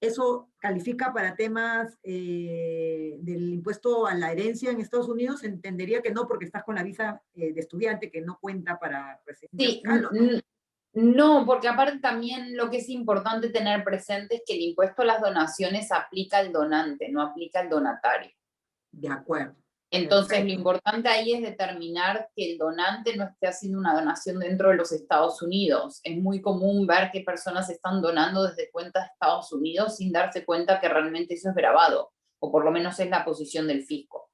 ¿eso califica para temas eh, del impuesto a la herencia en Estados Unidos? Entendería que no, porque estás con la visa eh, de estudiante que no cuenta para sí, no, porque aparte también lo que es importante tener presente es que el impuesto a las donaciones aplica al donante, no aplica al donatario. De acuerdo. Entonces, lo importante ahí es determinar que el donante no esté haciendo una donación dentro de los Estados Unidos. Es muy común ver que personas están donando desde cuentas de Estados Unidos sin darse cuenta que realmente eso es grabado, o por lo menos es la posición del fisco.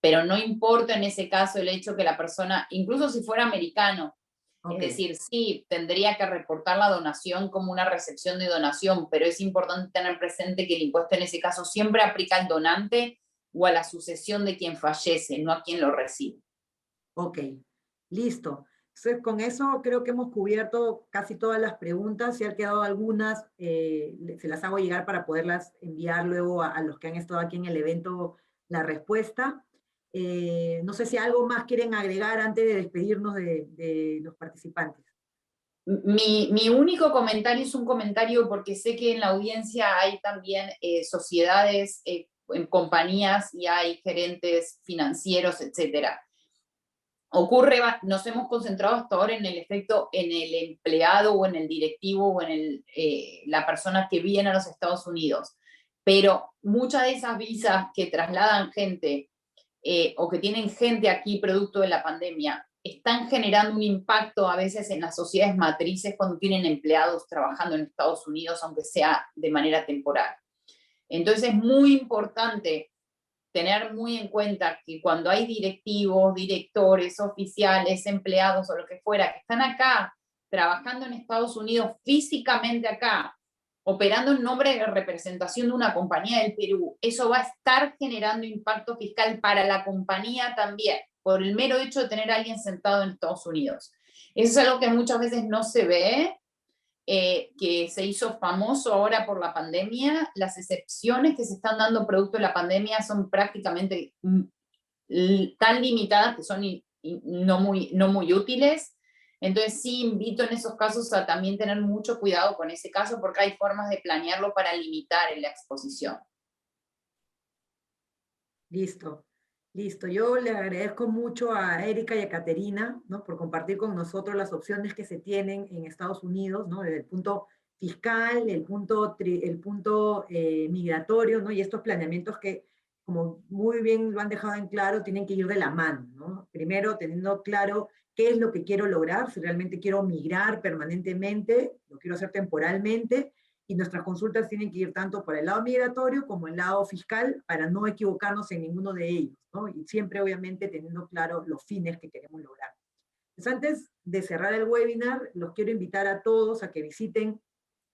Pero no importa en ese caso el hecho que la persona, incluso si fuera americano, es decir, sí, tendría que reportar la donación como una recepción de donación, pero es importante tener presente que el impuesto en ese caso siempre aplica al donante o a la sucesión de quien fallece, no a quien lo recibe. Ok, listo. con eso creo que hemos cubierto casi todas las preguntas. Si han quedado algunas, eh, se las hago llegar para poderlas enviar luego a los que han estado aquí en el evento la respuesta. Eh, no sé si algo más quieren agregar antes de despedirnos de, los participantes. Mi, único comentario es un comentario porque sé que en la audiencia hay también eh, sociedades, eh, en compañías y hay gerentes financieros, etcétera. Ocurre, nos hemos concentrado hasta ahora en el efecto en el empleado o en el directivo o en el, la persona que viene a los Estados Unidos. Pero muchas de esas visas que trasladan gente eh, o que tienen gente aquí producto de la pandemia, están generando un impacto a veces en las sociedades matrices cuando tienen empleados trabajando en Estados Unidos, aunque sea de manera temporal. Entonces es muy importante tener muy en cuenta que cuando hay directivos, directores, oficiales, empleados o lo que fuera, que están acá trabajando en Estados Unidos físicamente acá, operando en nombre de representación de una compañía del Perú, eso va a estar generando impacto fiscal para la compañía también, por el mero hecho de tener a alguien sentado en Estados Unidos. Eso es algo que muchas veces no se ve, eh, que se hizo famoso ahora por la pandemia. Las excepciones que se están dando producto de la pandemia son prácticamente mm, tan limitadas que son no muy, no muy útiles entonces sí invito en esos casos a también tener mucho cuidado con ese caso porque hay formas de planearlo para limitar la exposición. Listo, listo. Yo le agradezco mucho a Erika y a Caterina ¿no? por compartir con nosotros las opciones que se tienen en Estados Unidos, ¿no? desde el punto fiscal, el punto, el punto eh, migratorio, ¿no? y estos planeamientos que, como muy bien lo han dejado en claro, tienen que ir de la mano. ¿no? Primero, teniendo claro qué es lo que quiero lograr, si realmente quiero migrar permanentemente, lo quiero hacer temporalmente, y nuestras consultas tienen que ir tanto por el lado migratorio como el lado fiscal para no equivocarnos en ninguno de ellos, ¿no? Y siempre obviamente teniendo claro los fines que queremos lograr. Pues antes de cerrar el webinar, los quiero invitar a todos a que visiten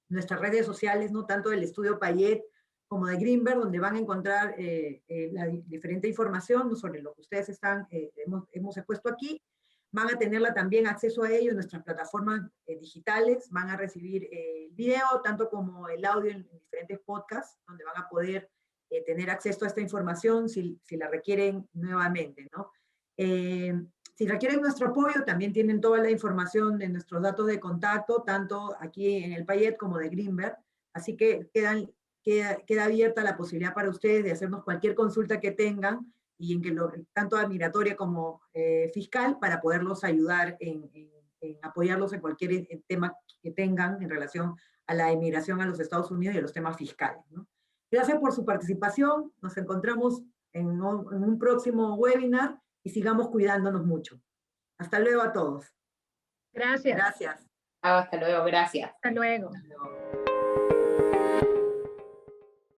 nuestras redes sociales, no tanto del estudio Payet como de Greenberg, donde van a encontrar eh, eh, la diferente información sobre lo que ustedes están, eh, hemos, hemos expuesto aquí, van a tenerla también acceso a ello en nuestras plataformas eh, digitales, van a recibir eh, el video, tanto como el audio en, diferentes podcasts, donde van a poder eh, tener acceso a esta información si, si la requieren nuevamente, ¿no? si requieren nuestro apoyo, también tienen toda la información de nuestros datos de contacto, tanto aquí en el Payet como de Greenberg, así que quedan, queda, queda abierta la posibilidad para ustedes de hacernos cualquier consulta que tengan, y en que lo, tanto migratoria como eh, fiscal para poderlos ayudar en, apoyarlos en cualquier eh, tema que tengan en relación a la emigración a los Estados Unidos y a los temas fiscales. Gracias por su participación, nos encontramos en un, en un próximo webinar y sigamos cuidándonos mucho. Hasta luego a todos. Gracias. Gracias. Hasta luego, gracias. Hasta luego. Hasta luego.